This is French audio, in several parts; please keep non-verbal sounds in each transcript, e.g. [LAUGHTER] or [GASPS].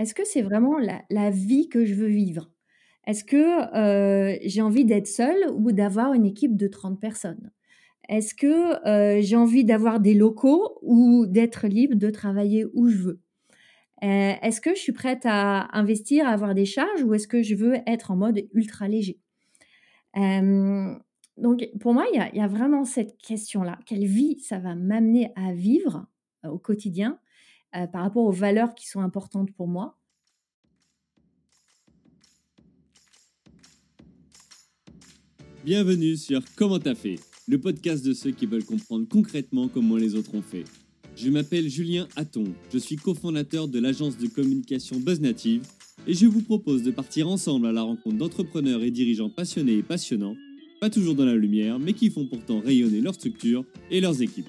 Est-ce que c'est vraiment la vie que je veux vivre? Est-ce que, heu, j'ai envie d'être seule ou d'avoir une équipe de 30 personnes? Est-ce que, heu, j'ai envie d'avoir des locaux ou d'être libre de travailler où je veux? Heu, est-ce que je suis prête à investir, à avoir des charges ou est-ce que je veux être en mode ultra léger? Donc pour moi, il y a vraiment cette question-là. Quelle vie ça va m'amener à vivre, au quotidien, heu, par rapport aux valeurs qui sont importantes pour moi? Bienvenue sur Comment t'as fait, le podcast de ceux qui veulent comprendre concrètement comment les autres ont fait. Je m'appelle Julien Hatton, je suis cofondateur de l'agence de communication BuzzNative et je vous propose de partir ensemble à la rencontre d'entrepreneurs et dirigeants passionnés et passionnants, pas toujours dans la lumière, mais qui font pourtant rayonner leur structure et leurs équipes.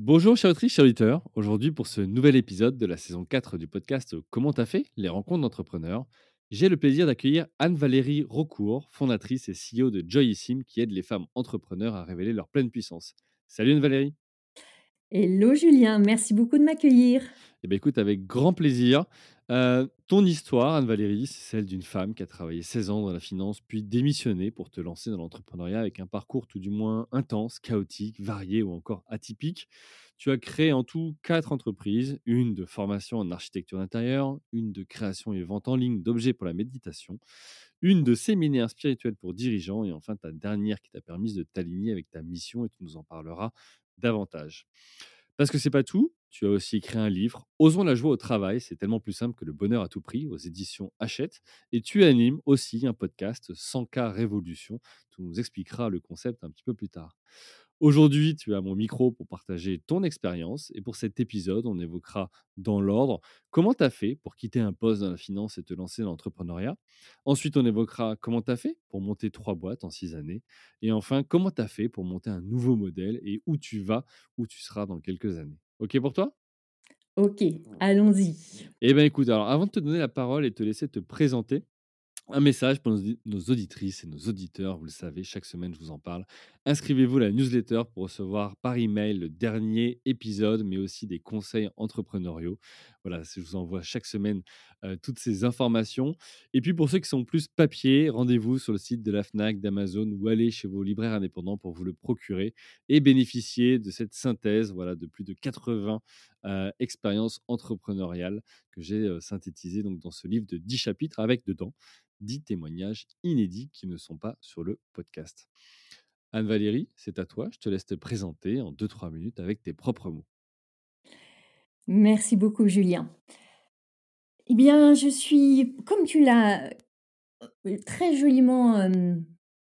Bonjour chers autrices, chers auditeurs. Aujourd'hui pour ce nouvel épisode de la saison 4 du podcast Comment t'as fait? Les rencontres d'entrepreneurs, j'ai le plaisir d'accueillir Anne-Valérie Rocourt, fondatrice et CEO de Joyissim, qui aide les femmes entrepreneurs à révéler leur pleine puissance. Salut Anne-Valérie. Hello Julien, merci beaucoup de m'accueillir. Eh bien, écoute, avec grand plaisir. Euh, ton histoire, Anne-Valérie, c'est celle d'une femme qui a travaillé 16 ans dans la finance, puis démissionné pour te lancer dans l'entrepreneuriat avec un parcours tout du moins intense, chaotique, varié ou encore atypique. Tu as créé en tout quatre entreprises, une de formation en architecture d'intérieur, une de création et vente en ligne d'objets pour la méditation, une de séminaires spirituels pour dirigeants et enfin ta dernière qui t'a permis de t'aligner avec ta mission et tu nous en parleras davantage. Parce que c'est pas tout, tu as aussi écrit un livre, Osons la joie au travail, c'est tellement plus simple que le bonheur à tout prix, aux éditions Hachette. Et tu animes aussi un podcast 100K Révolution. Tu nous expliqueras le concept un petit peu plus tard. Aujourd'hui, tu as mon micro pour partager ton expérience et pour cet épisode, on évoquera dans l'ordre comment tu as fait pour quitter un poste dans la finance et te lancer dans l'entrepreneuriat. Ensuite, on évoquera comment tu as fait pour monter trois boîtes en six années. Et enfin, comment tu as fait pour monter un nouveau modèle et où tu vas, où tu seras dans quelques années. OK pour toi? Ok, allons-y. Eh bien écoute, alors avant de te donner la parole et te laisser te présenter, un message pour nos, auditrices et nos auditeurs, vous le savez, chaque semaine je vous en parle. Inscrivez-vous à la newsletter pour recevoir par email le dernier épisode, mais aussi des conseils entrepreneuriaux. Voilà, je vous envoie chaque semaine toutes ces informations. Et puis pour ceux qui sont plus papier, rendez-vous sur le site de la FNAC, d'Amazon ou allez chez vos libraires indépendants pour vous le procurer et bénéficier de cette synthèse voilà, de plus de 80 euh, expériences entrepreneuriales que j'ai synthétisées dans ce livre de 10 chapitres avec dedans 10 témoignages inédits qui ne sont pas sur le podcast. Anne-Valérie, c'est à toi. Je te laisse te présenter en 2-3 minutes avec tes propres mots. Merci beaucoup Julien. Eh bien, je suis, comme tu l'as euh, très joliment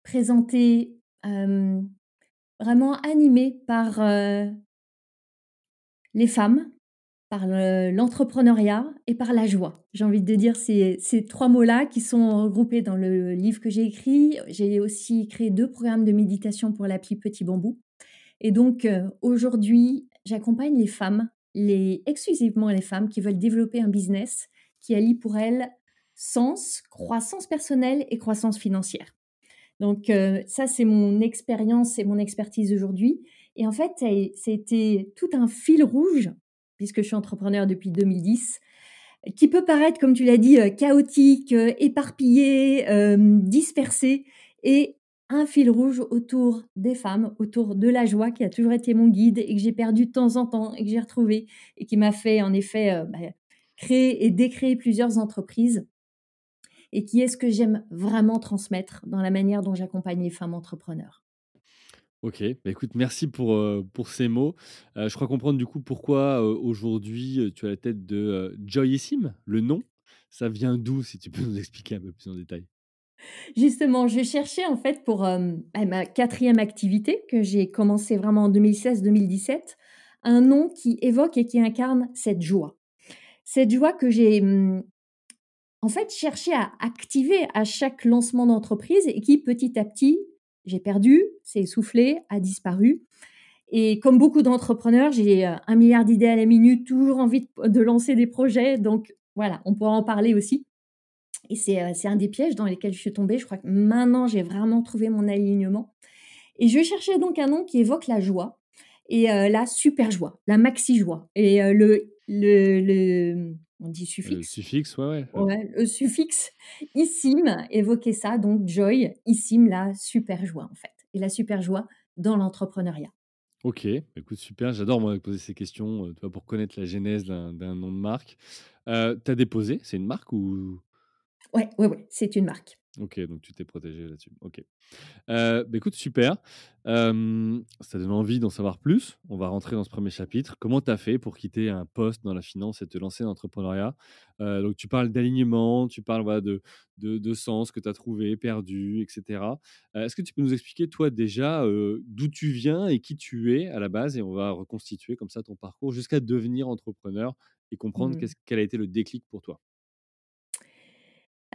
présenté, vraiment animée par les femmes par l'entrepreneuriat et par la joie. J'ai envie de dire ces, ces trois mots-là qui sont regroupés dans le livre que j'ai écrit. J'ai aussi créé deux programmes de méditation pour l'appli Petit Bambou. Et donc euh, aujourd'hui, j'accompagne les femmes, les, exclusivement les femmes qui veulent développer un business qui allie pour elles sens, croissance personnelle et croissance financière. Donc euh, ça, c'est mon expérience et mon expertise aujourd'hui. Et en fait, c'était tout un fil rouge puisque je suis entrepreneur depuis 2010, qui peut paraître, comme tu l'as dit, euh, chaotique, euh, éparpillé, euh, dispersé, et un fil rouge autour des femmes, autour de la joie qui a toujours été mon guide et que j'ai perdu de temps en temps et que j'ai retrouvé et qui m'a fait en effet bah, créer et décréer plusieurs entreprises et qui est ce que j'aime vraiment transmettre dans la manière dont j'accompagne les femmes entrepreneurs. Ok, bah écoute, merci pour, euh, pour ces mots. Euh, je crois comprendre du coup pourquoi euh, aujourd'hui tu as la tête de Joyissime, le nom. Ça vient d'où, si tu peux nous expliquer un peu plus en détail? Justement, je cherchais en fait pour bah, ma quatrième activité que j'ai commencé vraiment en 2016-2017, un nom qui évoque et qui incarne cette joie. Cette joie que j'ai mmh, en fait, cherché à activer à chaque lancement d'entreprise et qui, petit à petit, j'ai perdu, s'est essoufflé, a disparu. Et comme beaucoup d'entrepreneurs, j'ai euh, un milliard d'idées à la minute, toujours envie de, lancer des projets. Donc voilà, on pourra en parler aussi. Et euh, c'est un des pièges dans lesquels je suis tombée. Je crois que maintenant, j'ai vraiment trouvé mon alignement. Et je cherchais donc un nom qui évoque la joie et euh, la super joie, la maxi joie. Et le, le, on dit suffixe. Le suffixe, ouais, ouais. le suffixe issim évoquait ça, donc joy, issim, la super joie en fait. Et la super joie dans l'entrepreneuriat. Ok, bah, écoute, super. J'adore moi poser ces questions euh, pour connaître la genèse d'un nom de marque. Euh, tu as déposé, c'est une marque ou Ouais, ouais, ouais, c'est une marque. Ok, donc tu t'es protégé là-dessus. Ok. Euh, bah, écoute, super. Euh, ça donne envie d'en savoir plus. On va rentrer dans ce premier chapitre. Comment tu as fait pour quitter un poste dans la finance et te lancer dans l'entrepreneuriat? Euh, Donc, tu parles d'alignement, tu parles voilà, de, de, de, sens que tu as trouvé, perdu, etc. Est-ce que tu peux nous expliquer, toi, déjà, d'où tu viens et qui tu es à la base Et on va reconstituer comme ça ton parcours jusqu'à devenir entrepreneur et comprendre mmh. quel a été le déclic pour toi?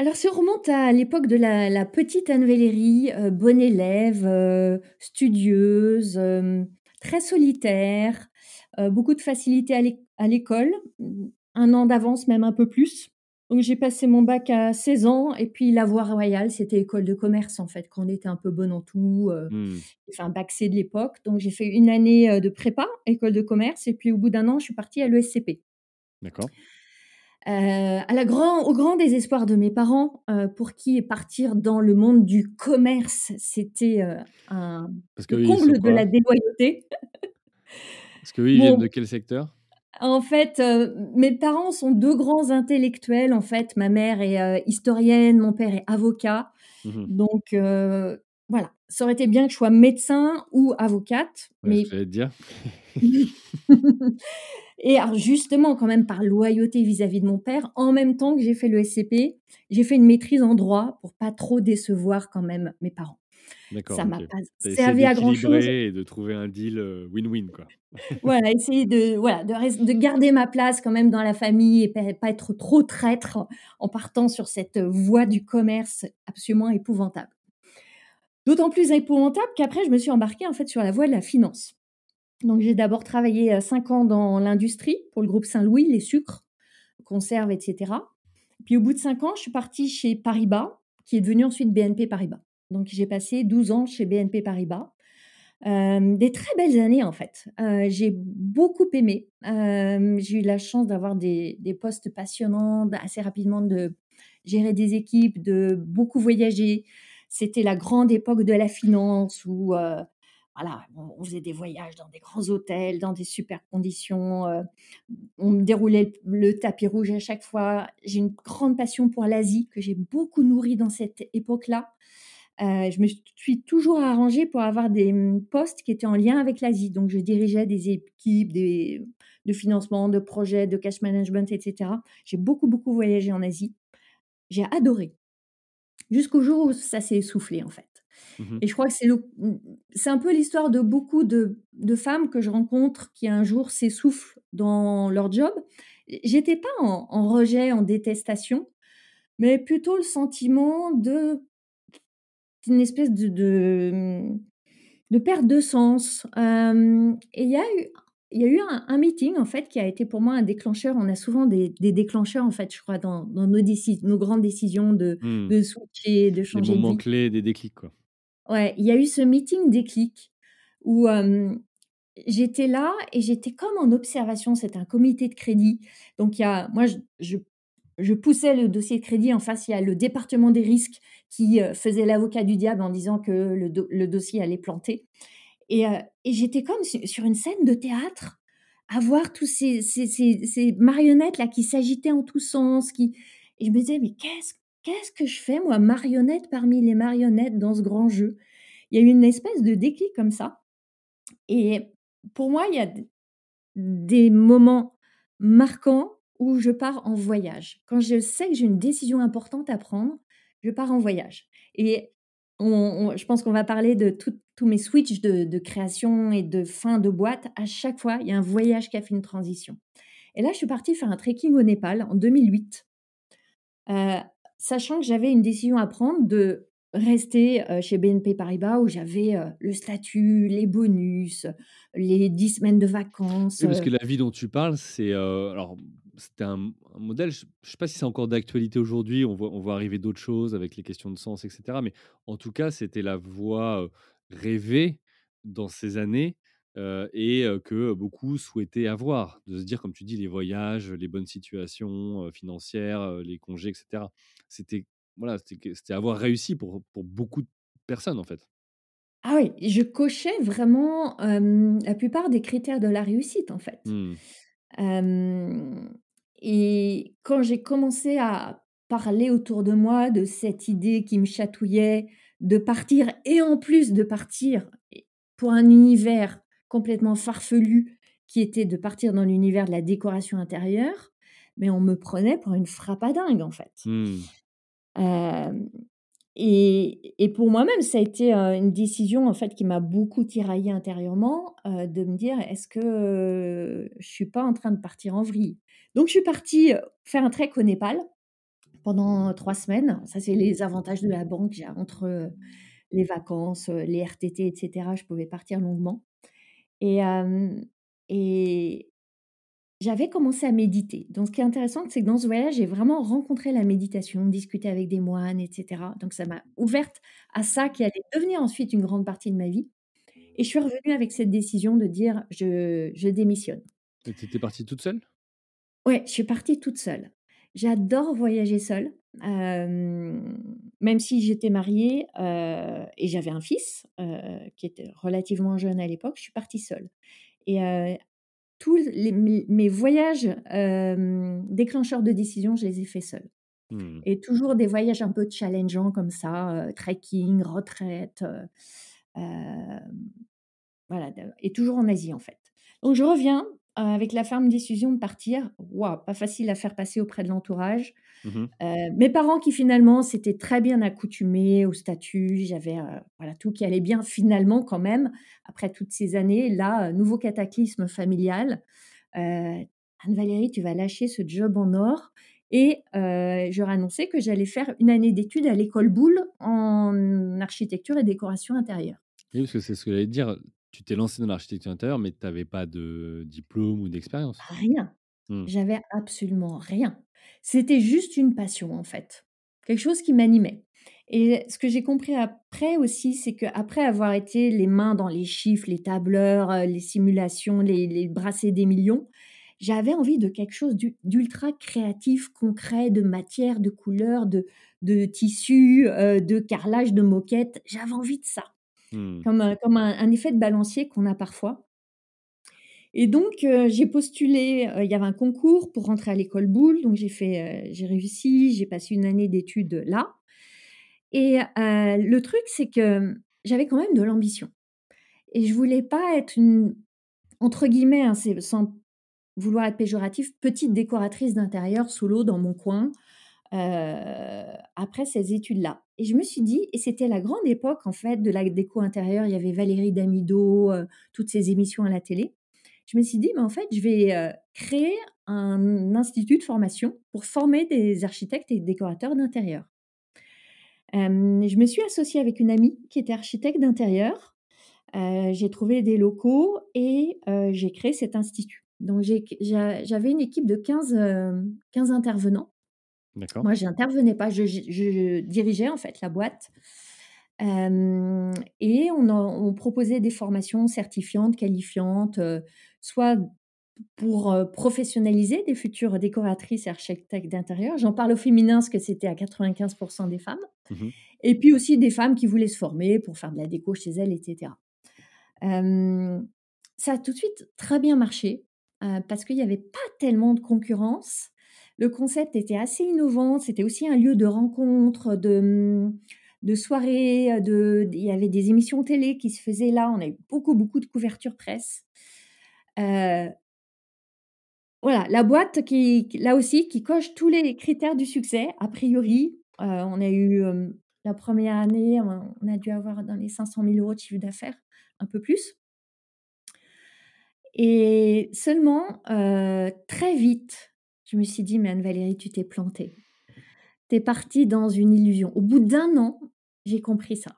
Alors, si on remonte à l'époque de la, petite Anne Valérie, euh, bonne élève, euh, studieuse, euh, très solitaire, beaucoup de facilité à l'école, un an d'avance, même un peu plus. Donc, j'ai passé mon bac à 16 ans, et puis la voie royale, c'était école de commerce, en fait, quand on était un peu bon en tout. Mmh. J'ai fait un bac C de l'époque. Donc, j'ai fait une année de prépa, école de commerce, et puis au bout d'un an, je suis partie à l'ESCP. D'accord. Euh, à la grand, au grand désespoir de mes parents, euh, pour qui partir dans le monde du commerce, c'était euh, un comble de la déloyauté. Parce que oui, ils viennent de quel secteur? En fait, mes parents sont deux grands intellectuels. En fait, ma mère est historienne, mon père est avocat. Mmh Donc voilà, ça aurait été bien que je sois médecin ou avocate. mais je vais te dire. [LAUGHS] Et alors justement, quand même par loyauté vis-à-vis de mon père, en même temps que j'ai fait le SCP, j'ai fait une maîtrise en droit pour pas trop décevoir quand même mes parents. Ça m'a pas servi à grand chose. Et de trouver un deal euh, win-win quoi. [LAUGHS] voilà, essayer de voilà de, de, garder ma place quand même dans la famille et pas être trop traître en partant sur cette voie du commerce absolument épouvantable. D'autant plus épouvantable qu'après je me suis embarquée en fait sur la voie de la finance. Donc j'ai d'abord travaillé cinq ans dans l'industrie pour le groupe Saint-Louis, les sucres, conserves, etc. Puis au bout de cinq ans, je suis partie chez Paribas, qui est devenu ensuite BNP Paribas. Donc j'ai passé 12 ans chez BNP Paribas. Euh, des très belles années en fait. Euh, j'ai beaucoup aimé. Euh, j'ai eu la chance d'avoir des, des, postes passionnants, assez rapidement de gérer des équipes, de beaucoup voyager. C'était la grande époque de la finance où on, faisait des voyages dans des grands hôtels, dans des super conditions. Euh, on déroulait le, tapis rouge à chaque fois. J'ai une grande passion pour l'Asie que j'ai beaucoup nourrie dans cette époque-là. Euh, je me suis toujours arrangée pour avoir des hum, postes qui étaient en lien avec l'Asie. Donc, je dirigeais des équipes de financement, de projets, de cash management, etc. J'ai beaucoup, beaucoup voyagé en Asie. J'ai adoré. Jusqu'au jour où ça s'est essoufflé, en fait. Mmh et je crois que c'est, mmh, c'est un peu l'histoire de beaucoup de, de, femmes que je rencontre qui un jour s'essoufflent dans leur job. J'étais pas en, rejet, en détestation, mais plutôt le sentiment de une espèce de, de, de perte de sens. et il y a eu il y a eu un, meeting en fait qui a été pour moi un déclencheur. On a souvent des, des déclencheurs en fait, je crois, dans, dans nos, nos grandes décisions de, mmh. de switcher, de changer. Des moments clés, des déclics quoi. Ouais, il y a eu ce meeting déclic où j'étais là et j'étais comme en observation. C'était un comité de crédit. Donc, il y a, moi, je, je, poussais le dossier de crédit. En face, il y a le département des risques qui faisait l'avocat du diable en disant que le, dossier allait planter. Et, et j'étais comme sur une scène de théâtre à voir tous ces marionnettes là qui s'agitaient en tous sens. Qui... Et je me disais, mais qu'est-ce qu'est-ce que je fais, moi, marionnette parmi les marionnettes dans ce grand jeu? Il y a eu une espèce de déclic comme ça. Et pour moi, il y a des moments marquants où je pars en voyage. Quand je sais que j'ai une décision importante à prendre, je pars en voyage. Et je pense qu'on va parler de tous mes switches de, création et de fin de boîte. À chaque fois, il y a un voyage qui a fait une transition. Et là, je suis partie faire un trekking au Népal en 2008. heu, sachant que j'avais une décision à prendre de rester, heu, chez BNP Paribas où j'avais, heu, le statut, les bonus, les 10 semaines de vacances, Oui, parce heu que la vie dont tu parles, c'est, alors c'était un un modèle, je je sais pas si c'est encore d'actualité aujourd'hui, on voit on voit arriver d'autres choses avec les questions de sens et cetera, mais en tout cas, c'était la voie, rêvée dans ces années, heu et que beaucoup souhaitaient avoir. De se dire, comme tu dis, les voyages, les bonnes situations, financières, les congés et cetera. C'était voilà, c'était avoir réussi pour pour beaucoup de personnes, en fait. ah oui, je cochais vraiment, la plupart des critères de la réussite, en fait. Mmh. Et quand j'ai commencé à parler autour de moi de cette idée qui me chatouillait de partir et en plus de partir pour un univers complètement farfelu qui était de partir dans l'univers de la décoration intérieure, mais on me prenait pour une frappadingue, en fait. Mmh. Et et pour moi-même, ça a été, une décision, en fait, qui m'a beaucoup tiraillée intérieurement, de me dire: «Est-ce que, heu, je suis pas en train de partir en vrille?» donc je suis partie, faire un trek au Népal pendant 3 semaines. Ça, c'est les avantages de la banque. J'ai entre, les vacances, les RTT et cetera, je pouvais partir longuement et et j'avais commencé à méditer. Donc ce qui est intéressant, c'est que dans ce voyage, j'ai vraiment rencontré la méditation, discuté avec des moines et cetera. Donc ça m'a ouverte à ça qui allait devenir ensuite une grande partie de ma vie et je suis revenue avec cette décision de dire: «Je je démissionne». Tu étais partie toute seule? Ouais, je suis partie toute seule. J'adore voyager seule, même si j'étais mariée, et j'avais un fils, qui était relativement jeune à l'époque, je suis partie seule et tous les mes mes voyages, déclencheurs de décision, je les ai faits seule Mmh. et toujours des voyages un peu challengeants comme ça, trekking, retraite, voilà, et toujours en Asie, en fait. Donc je reviens, avec la ferme décision de partir. Waouh, pas facile à faire passer auprès de l'entourage. Mmh mh. Heu, mes parents qui finalement s'étaient très bien accoutumés au statut, j'avais, heu, voilà, tout qui allait bien [LAUGHS] finalement quand même, après toutes ces années. Là, heu, nouveau cataclysme familial. Heu: «Anne-Valérie, tu vas lâcher ce job en or» et je leur ai annoncé que j'allais faire une année d'études à l'école Boulle en architecture et décoration intérieure. Oui, parce que c'est ce que j'allais dire, tu t'es lancé dans l'architecture intérieure, mais tu avais pas de diplôme ou d'expérience? Rien. Mmh. J'avais absolument rien. C'était juste une passion, en fait. Quelque chose qui m'animait et ce que j'ai compris après aussi, c'est qu'après avoir été les mains dans les chiffres, les tableurs, heu, les simulations, les les des millions, j'avais envie de quelque chose d'u d'ultra créatif, concret, de matière, de couleurs, de de tissus, heu, de carrelage, de moquettes. J'avais envie de ça, Mmh. comme, heu, comme un un effet de balancier qu'on a parfois et donc, heu, j'ai postulé, heu, il y avait un concours pour rentrer à l'école Boulle, donc j'ai fait, heu, j'ai réussi, j'ai passé une année d'études là. Et le truc, c'est que, mmh, j'avais quand même de l'ambition. Et je voulais pas être une entre guillemets, hein, sans vouloir être péjoratif, «petite décoratrice d'intérieur solo dans mon coin», après ces études-là. Et je me suis dit et c'était la grande époque en fait de la déco intérieure, il y avait Valérie Damido, toutes ces émissions à la télé. Je me suis dit: «Mais en fait, je vais, heu, créer un institut de formation pour former des architectes et décorateurs d'intérieur». Je me suis associée avec une amie qui était architecte d'intérieur. Heu, j'ai trouvé des locaux et heu, j'ai créé cet institut. Donc j'avais une équipe de 15, hem, 15 intervenants. D'accord. Moi, pas, je je je dirigeais en fait la boîte. Et on en on proposait des formations certifiantes, qualifiantes, soit pour, professionnaliser des futures décoratrices et architectes d'intérieur. J'en parle au féminin parce que c'était à 95% des femmes Mmh mh. et puis aussi des femmes qui voulaient se former pour faire de la déco chez elles et cetera. Hem, ça a tout de suite très bien marché, parce qu'il y avait pas tellement de concurrence. Le concept était assez innovant, c'était aussi un lieu de rencontre, de, mmh, de soirées, il y avait des émissions télé qui se faisaient là. On a eu beaucoup, beaucoup de couverture presse. Voilà, la boîte qui là aussi, qui coche tous les critères du succès a priori. On a eu, la première année, on a dû avoir dans les 500 000 € de chiffre d'affaires, un peu plus. Et seulement, très vite, je me suis dit: «Mais Anne-Valérie, tu t'es plantée». Tu es parti dans une illusion. Au bout d'1 an, j'ai compris ça.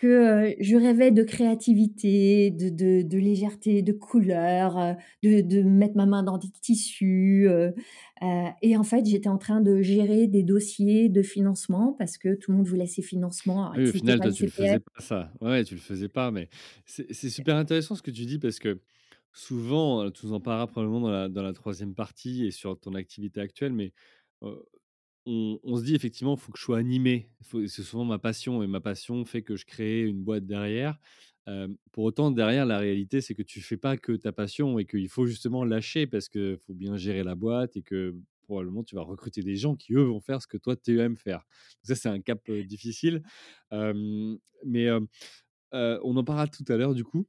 Que, je rêvais de créativité, de de de légèreté, de couleurs, heu, de de mettre ma main dans des tissus, et en fait, j'étais en train de gérer des dossiers de financement parce que tout le monde voulait ses financements. Alors, Oui, au final, toi, tu le faisais pas ça. Ouais, tu le faisais pas, mais c'est super intéressant ce que tu dis parce que souvent, tu nous en parleras probablement dans la dans la 3e partie et sur ton activité actuelle, mais, on se dit effectivement: «Faut que je sois animé». C'est souvent ma passion et ma passion fait que je crée une boîte derrière. Pour autant, derrière, la réalité, c'est que tu fais pas que ta passion et qu'il faut justement lâcher parce que faut bien gérer la boîte et que probablement tu vas recruter des gens qui, eux, vont faire ce que toi, tu aimes faire. Ça, c'est un cap, difficile. Mais, on en parlera tout à l'heure du coup.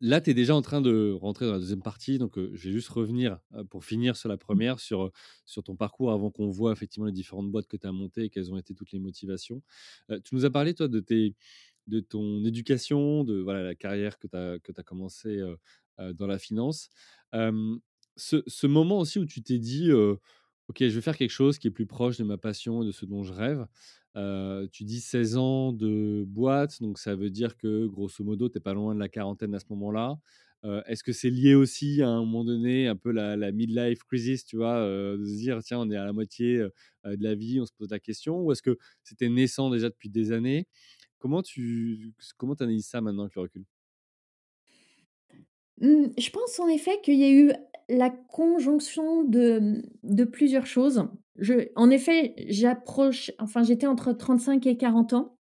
Là, tu es déjà en train de rentrer dans la 2e partie, donc, je vais juste revenir, pour finir sur la Mmh. 1re, sur, sur ton parcours avant qu'on voit effectivement les différentes boîtes que tu as montées et quelles ont été toutes les motivations. Tu nous as parlé, toi, de tes de ton éducation, de voilà, la carrière que tu as que as commencé, dans la finance. Ce ce moment aussi où tu t'es dit, «OK, je vais faire quelque chose qui est plus proche de ma passion et de ce dont je rêve». Tu dis 16 ans de boîte, donc ça veut dire que grosso modo, tu es pas loin de la quarantaine à ce moment-là. Est-ce que c'est lié aussi à un moment donné, un peu la la mid-life crisis, tu vois? De se dire: «Tiens, on est à la moitié, heu, de la vie, on se pose la question» ou est-ce que c'était naissant déjà depuis des années? Comment tu comment analyses ça maintenant avec le recul? Mmh, je pense en effet qu'il y a eu la conjonction de plusieurs choses. Je en effet, j'approche enfin, j'étais entre 35 et 40 ans.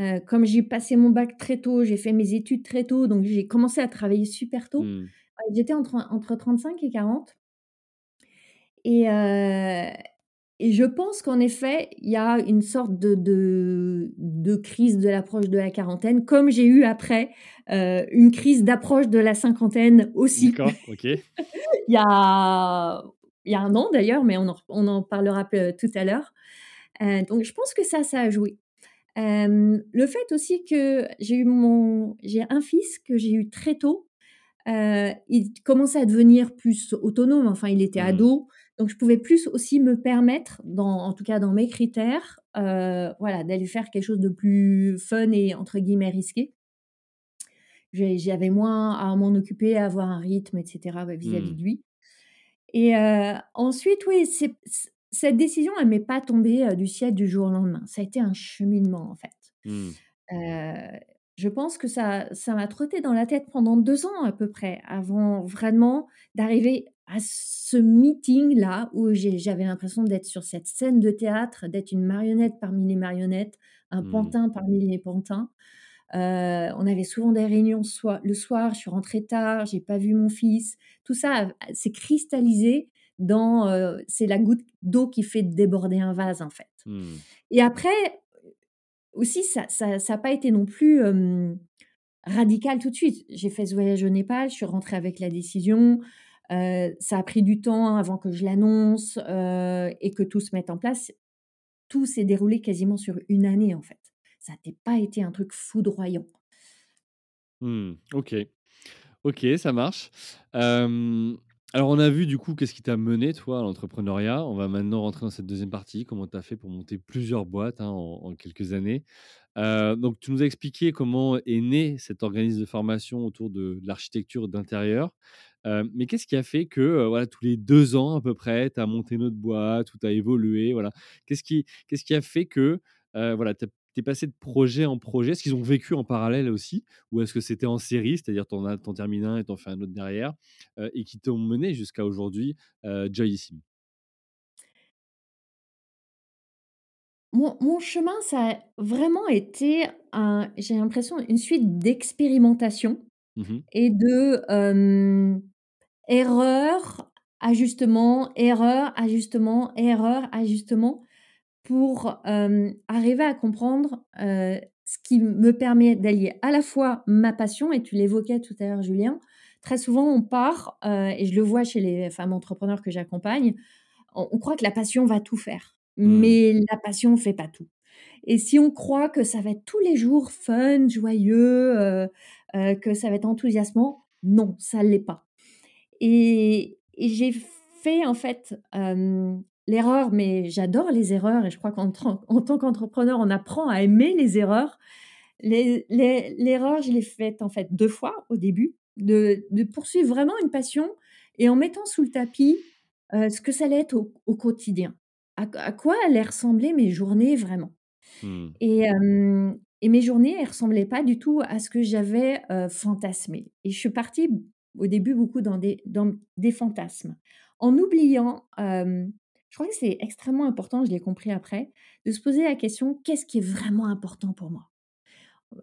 Heu, comme j'ai passé mon bac très tôt, j'ai fait mes études très tôt, donc j'ai commencé à travailler super tôt. Mmh. J'étais entre entre 35 et 40 et heu et je pense qu'en effet, il y a une sorte de de de crise de l'approche de la quarantaine, comme j'ai eu après, heu, une crise d'approche de la cinquantaine aussi. D'accord, OK. [LAUGHS] Il y a il y a 1 an d'ailleurs, mais on en on en parlera pe tout à l'heure. Heu, donc je pense que ça, ça a joué. Hem, le fait aussi que j'ai eu mon j'ai un fils que j'ai eu très tôt. Il commençait à devenir plus autonome, enfin, il était Mmh. ado, donc je pouvais plus aussi me permettre, dans en tout cas dans mes critères, voilà, d'aller faire quelque chose de plus fun et entre guillemets «risqué». J'avais moins à m'en occuper, à avoir un rythme et cetera, bah, vis-à-vis Mmh. de lui et ensuite, oui, c'est cette décision, elle m'est pas tombée, du ciel du jour au lendemain. Ça a été un cheminement, en fait. Mmh. Je pense que ça ça m'a trotté dans la tête pendant 2 ans à peu près, avant vraiment d'arriver à ce meeting-là où j'avais l'impression d'être sur cette scène de théâtre, d'être une marionnette parmi les marionnettes, un Mmh. pantin parmi les pantins. Heu, on avait souvent des réunions le soir, je suis rentrée tard, j'ai pas vu mon fils. Tout ça s'est cristallisé dans, heu, c'est la goutte d'eau qui fait déborder un vase, en fait Mmh. et après, aussi ça ça ça pas été non plus, radical tout de suite. J'ai fait ce voyage au Népal, je suis rentrée avec la décision. Heu, ça a pris du temps avant que je l'annonce, et que tout se mette en place. Tout s'est déroulé quasiment sur 1 année, en fait. Ça été pas été un truc foudroyant. Mmh, OK. OK, ça marche. Alors on a vu du coup qu'est-ce qui t'a mené toi à l'entrepreneuriat? On va maintenant rentrer dans cette 2e partie, comment tu as fait pour monter plusieurs boîtes, hein, en quelques années. Donc tu nous as expliqué comment est né cet organisme de formation autour de l'architecture d'intérieur. Mais qu'est-ce qui a fait que, voilà, tous les 2 ans à peu près, tu as monté une autre boîte ou tu as évolué, voilà? Qu'est-ce qui qu'est-ce qui a fait que, voilà, tu es tu es passé de projet en projet? Est-ce qu'ils ont vécu en parallèle aussi? Ou est-ce que c'était en série, c'est-à-dire tu en as termines un et tu en fais un autre derrière, heu, et qui t'ont mené jusqu'à aujourd'hui, heu, Joyissime? Mon mon chemin, ça a vraiment été un j'ai l'impression, une suite d'expérimentations Mmh mh. et de, hem, erreurs, ajustements, erreurs, ajustements, erreurs, ajustements pour, hem, arriver à comprendre, heu, ce qui me permet d'allier à la fois ma passion et tu l'évoquais tout à l'heure Julien, très souvent on part, heu, et je le vois chez les femmes entrepreneurs que j'accompagne, on on croit que la passion va tout faire, Mmh. mais la passion fait pas tout et si on croit que ça va être tous les jours fun, joyeux, que ça va être enthousiasmant, non, ça l'est pas et et j'ai fait en fait, l'erreur, mais j'adore les erreurs et je crois qu'en en tant qu'entrepreneur, on apprend à aimer les erreurs. L'erreur, je l'ai faite en fait deux fois au début, de, de, poursuivre vraiment une passion et en mettant sous le tapis euh, ce que ça allait être au, quotidien. À, quoi allaient ressembler mes journées vraiment? Mmh. Et, et, mes journées, elles ressemblaient pas du tout à ce que j'avais euh, fantasmé. Et je suis partie au début beaucoup dans des, dans des fantasmes, en oubliant, je crois que c'est extrêmement important, je l'ai compris après, de se poser la question, qu'est-ce qui est vraiment important pour moi?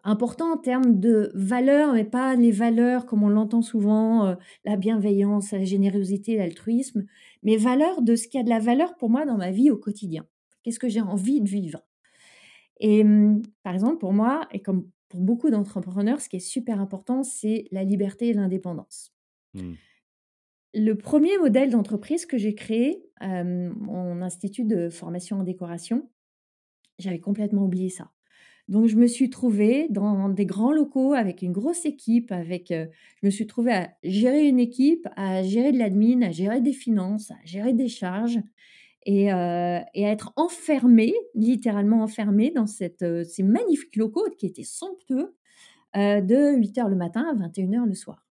Important en termes de valeurs, mais pas les valeurs comme on l'entend souvent, euh, la bienveillance, la générosité, l'altruisme, mais valeurs de ce qui a de la valeur pour moi dans ma vie au quotidien. Qu'est-ce que j'ai envie de vivre? Et mmh, par exemple, pour moi, et comme pour beaucoup d'entrepreneurs, ce qui est super important, c'est la liberté et l'indépendance. Mmh. Le premier modèle d'entreprise que j'ai créé, mon institut de formation en décoration, j'avais complètement oublié ça. Donc, je me suis trouvée dans des grands locaux avec une grosse équipe, avec, je me suis trouvée à gérer une équipe, à gérer de l'admin, à gérer des finances, à gérer des charges et, à être enfermée, littéralement enfermée dans cette, ces magnifiques locaux qui étaient somptueux de 8 heures le matin à 21 heures le soir.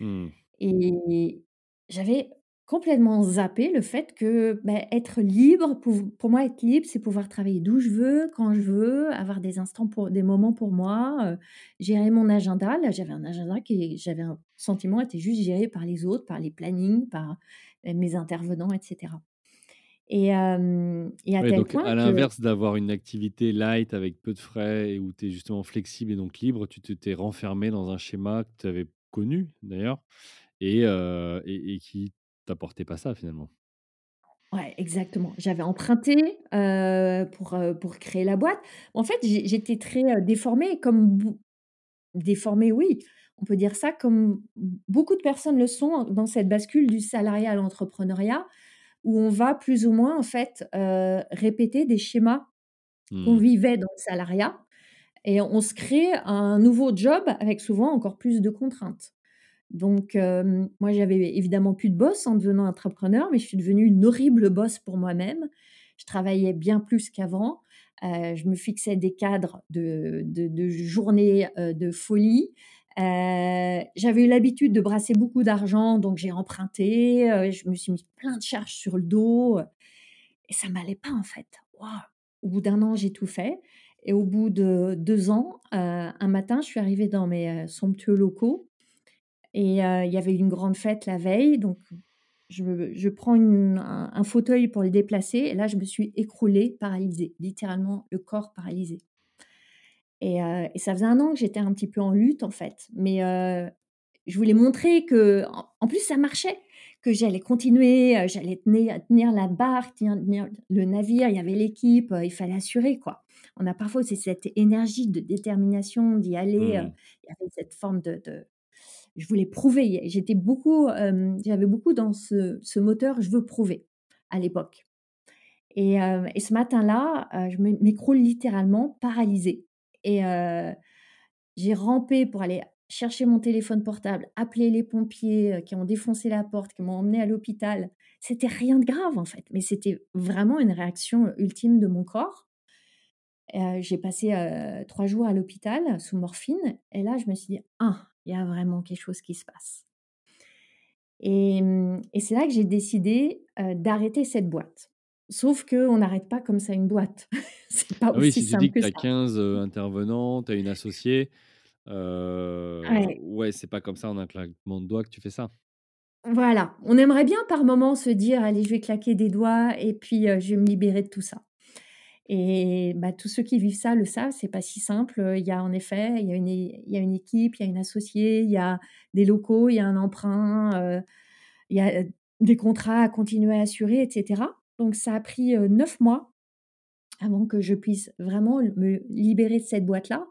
Mmh. Et j'avais complètement zappé le fait que, bah, être libre, pour pour moi, être libre, c'est pouvoir travailler d'où je veux, quand je veux, avoir des instants pour des moments pour moi, euh, gérer mon agenda. Là, j'avais un agenda qui j'avais un sentiment était juste géré par les autres, par les plannings, par, euh, mes intervenants etc. et à tel donc point à l'inverse d'avoir une activité light avec peu de frais et où tu es justement flexible et donc libre, tu t'es renfermé dans un schéma que tu avais connu d'ailleurs et et et qui t'apportais pas ça finalement. Ouais, exactement. J'avais emprunté, pour, pour créer la boîte. En fait, j'étais très, déformée comme déformée, oui, on peut dire ça, comme beaucoup de personnes le sont dans cette bascule du salariat à l'entrepreneuriat, où on va plus ou moins, en fait, répéter des schémas qu'on Mmh. vivait dans le salariat et on se crée un nouveau job avec souvent encore plus de contraintes. Donc, moi, j'avais évidemment plus de boss en devenant entrepreneur, mais je suis devenue une horrible boss pour moi-même. Je travaillais bien plus qu'avant. je me fixais des cadres de, de, journées de folie. j'avais eu l'habitude de brasser beaucoup d'argent, donc j'ai emprunté. je me suis mis plein de charges sur le dos. Et ça m'allait pas, en fait. Au bout d'un an, j'ai tout fait. Et au bout de deux ans, un matin, je suis arrivée dans mes somptueux locaux et il y avait une grande fête la veille, donc je, je prends un, fauteuil pour les déplacer. Et là, je me suis écroulée, paralysée, littéralement le corps paralysé. Et, et ça faisait un an que j'étais un petit peu en lutte, en fait. Mais je voulais montrer que, en, plus, ça marchait, que j'allais continuer, j'allais tenir, tenir, la barre, tenir, le navire, il y avait l'équipe, il fallait assurer, quoi. On a parfois c'est cette énergie de détermination d'y aller, mmh. il y avait cette forme de je voulais prouver. J'étais beaucoup, j'avais beaucoup dans ce, moteur, je veux prouver à l'époque. Et, ce matin-là, je m'écroule littéralement paralysée. Et j'ai rampé pour aller chercher mon téléphone portable, appeler les pompiers qui ont défoncé la porte, qui m'ont emmené à l'hôpital. C'était rien de grave en fait, mais c'était vraiment une réaction ultime de mon corps. j'ai passé trois jours à l'hôpital sous morphine, et là je me suis dit ah il y a vraiment quelque chose qui se passe. Et, mmh, c'est là que j'ai décidé d'arrêter cette boîte. Sauf qu'on n'arrête pas comme ça une boîte. [LAUGHS] c'est pas ah aussi oui, si simple tu dis que, tu as 15 intervenants, tu as une associée, ouais, ouais c'est pas comme ça en un claquement de doigts que tu fais ça. Voilà, on aimerait bien par moment se dire allez, je vais claquer des doigts et puis je vais me libérer de tout ça. Et bah, tous ceux qui vivent ça le savent, c'est pas si simple. Il y a en effet, il y a une, il y a une équipe, il y a une associée, il y a des locaux, il y a un emprunt, euh, il y a des contrats à continuer à assurer, etc. Donc ça a pris neuf mois avant que je puisse vraiment me libérer de cette boîte-là.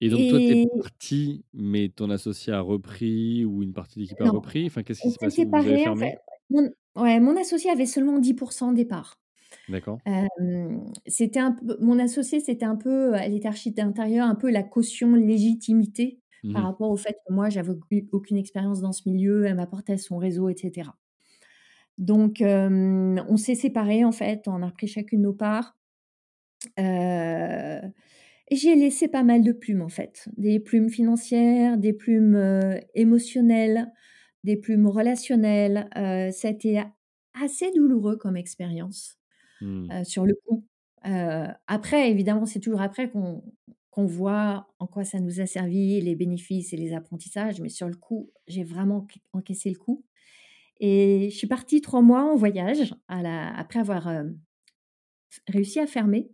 Et donc toi, tu es parti, mais ton associé a repris ou une partie de l'équipe a repris? Enfin, qu'est-ce qui s'est passé? Vous avez fermé? mon, ouais, mon associé avait seulement 10% des parts. D'accord. c'était un peu mon associé, c'était un peu, elle était architecte d'intérieur, un peu la caution légitimité par Mmh rapport au fait que moi, j'avais aucune expérience dans ce milieu, elle m'apportait son réseau etc. Donc, on s'est séparés, en fait, on a pris chacune nos parts. Et j'ai laissé pas mal de plumes, en fait. Des plumes financières, des plumes, émotionnelles, des plumes relationnelles. Ça a été assez douloureux comme expérience, Mmh. heu, sur le coup. Heu, après évidemment, c'est toujours après qu'on qu'on voit en quoi ça nous a servi, les bénéfices et les apprentissages, mais sur le coup, j'ai vraiment enc encaissé le coup et je suis partie 3 mois en voyage après avoir, f réussi à fermer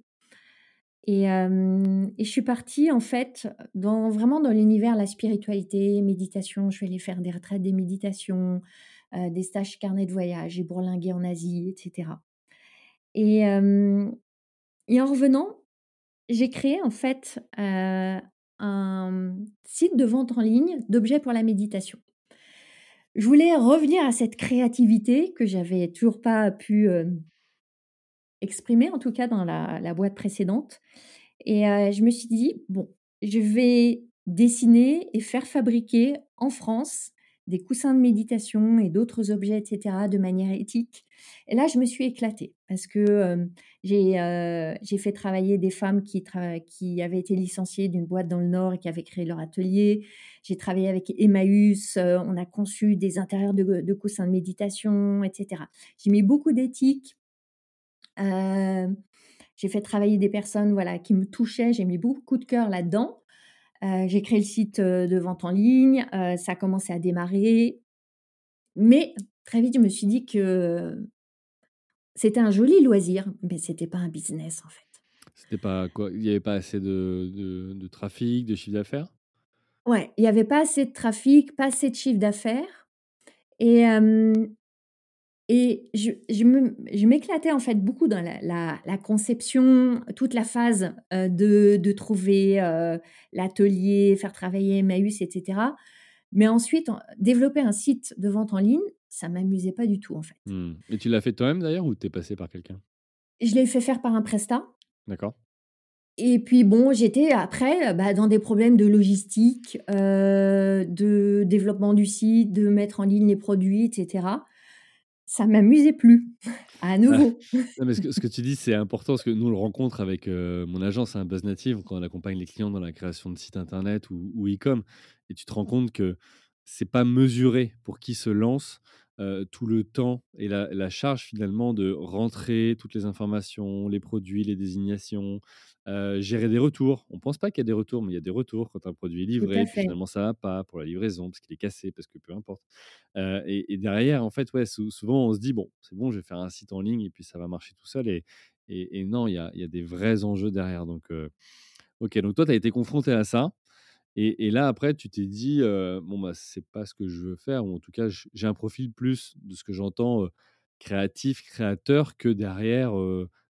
et et je suis partie, en fait, dans vraiment dans l'univers, la spiritualité, méditation. Je suis allée faire des retraites des méditations, des stages carnet de voyage. J'ai bourlingué en Asie et cetera et en revenant, j'ai créé, en fait, un, site de vente en ligne d'objets pour la méditation. Je voulais revenir à cette créativité que j'avais toujours pas pu, exprimer, en tout cas, dans la boîte précédente et je me suis dit: «Bon, je vais dessiner et faire fabriquer en France des coussins de méditation et d'autres objets et cetera, de manière éthique» et là, je me suis éclatée parce que, j'ai, fait travailler des femmes qui qui avaient été licenciées d'une boîte dans le Nord et qui avaient créé leur atelier. J'ai travaillé avec Emmaüs, on a conçu des intérieurs de coussins de méditation et cetera. J'ai mis beaucoup d'éthique. J'ai fait travailler des personnes, voilà, qui me touchaient. J'ai mis beaucoup de cœur là-dedans. Heu, j'ai créé le site, de vente en ligne. Ça a commencé à démarrer mais très vite, je me suis dit que c'était un joli loisir, mais c'était pas un business, en fait. C'était pas quoi? Il y avait pas assez de de de trafic, de chiffre d'affaires? Ouais, il y avait pas assez de trafic, pas assez de chiffre d'affaires et et je je m'éclatais, en fait, beaucoup dans la la la conception, toute la phase, heu, de de trouver, heu, l'atelier, faire travailler Emmaüs et cetera mais ensuite, en développer un site de vente en ligne, ça m'amusait pas du tout, en fait. Mmh et tu l'as fait toi-même, d'ailleurs, ou tu es passée par quelqu'un? Je l'ai fait faire par un prestat D'accord. et puis bon, j'étais après, bah, dans des problèmes de logistique, heu, de développement du site, de mettre en ligne les produits et cetera. Ça m'amusait plus, [LAUGHS] à Ah, nouveau. mais ce que tu dis, c'est important parce que nous, on le rencontre avec, heu, mon agence, hein, Buzz Native, quand on accompagne les clients dans la création de sites internet ou ou e-com et tu te rends compte que c'est pas mesuré pour qui se lance, heu, tout le temps et la la charge, finalement, de rentrer toutes les informations, les produits, les désignations, heu, gérer des retours. On pense pas qu'il y a des retours, mais il y a des retours quand un produit est livré, puis finalement ça va pas pour la livraison, parce qu'il est cassé, parce que peu importe, heu et et derrière, en fait, ouais, sou souvent, on se dit: «Bon, c'est bon, je vais faire un site en ligne et puis ça va marcher tout seul» et et et non, il y a y a des vrais enjeux derrière. Donc OK, donc toi, tu as été confrontée à ça et et là, après, tu t'es dit, «Bon, bah, c'est pas ce que je veux faire ou en tout cas, j'ai un profil plus, de ce que j'entends, créatif, créateur que derrière,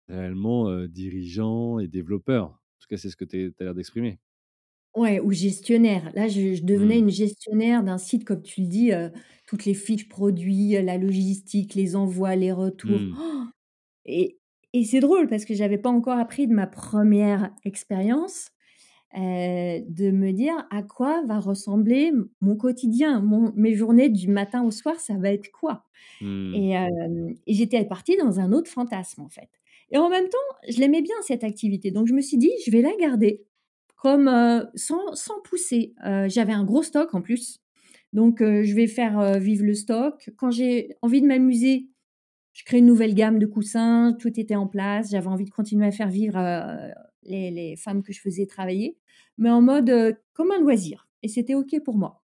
réellement, dirigeant et développeur». En tout cas, c'est ce que tu as l'air d'exprimer. Ouais ou gestionnaire. Là, je je devenais Mmh. une gestionnaire d'un site, comme tu le dis, toutes les fiches produits, la logistique, les envois, les retours Mmh. et et c'est drôle parce que j'avais pas encore appris de ma 1re expérience, heu, de me dire: «À quoi va ressembler mon quotidien? Mon mes journées du matin au soir, ça va être quoi?» Mmh. et hem et j'étais partie dans un autre fantasme, en fait et en même temps, je l'aimais bien cette activité donc je me suis dit: «Je vais la garder», comme, heu, sans sans pousser. J'avais un gros stock, en plus donc je vais faire, vivre le stock. Quand j'ai envie de m'amuser, je crée une nouvelle gamme de coussins, tout était en place. J'avais envie de continuer à faire vivre, les les femmes que je faisais travailler mais en mode, comme un loisir et c'était OK pour moi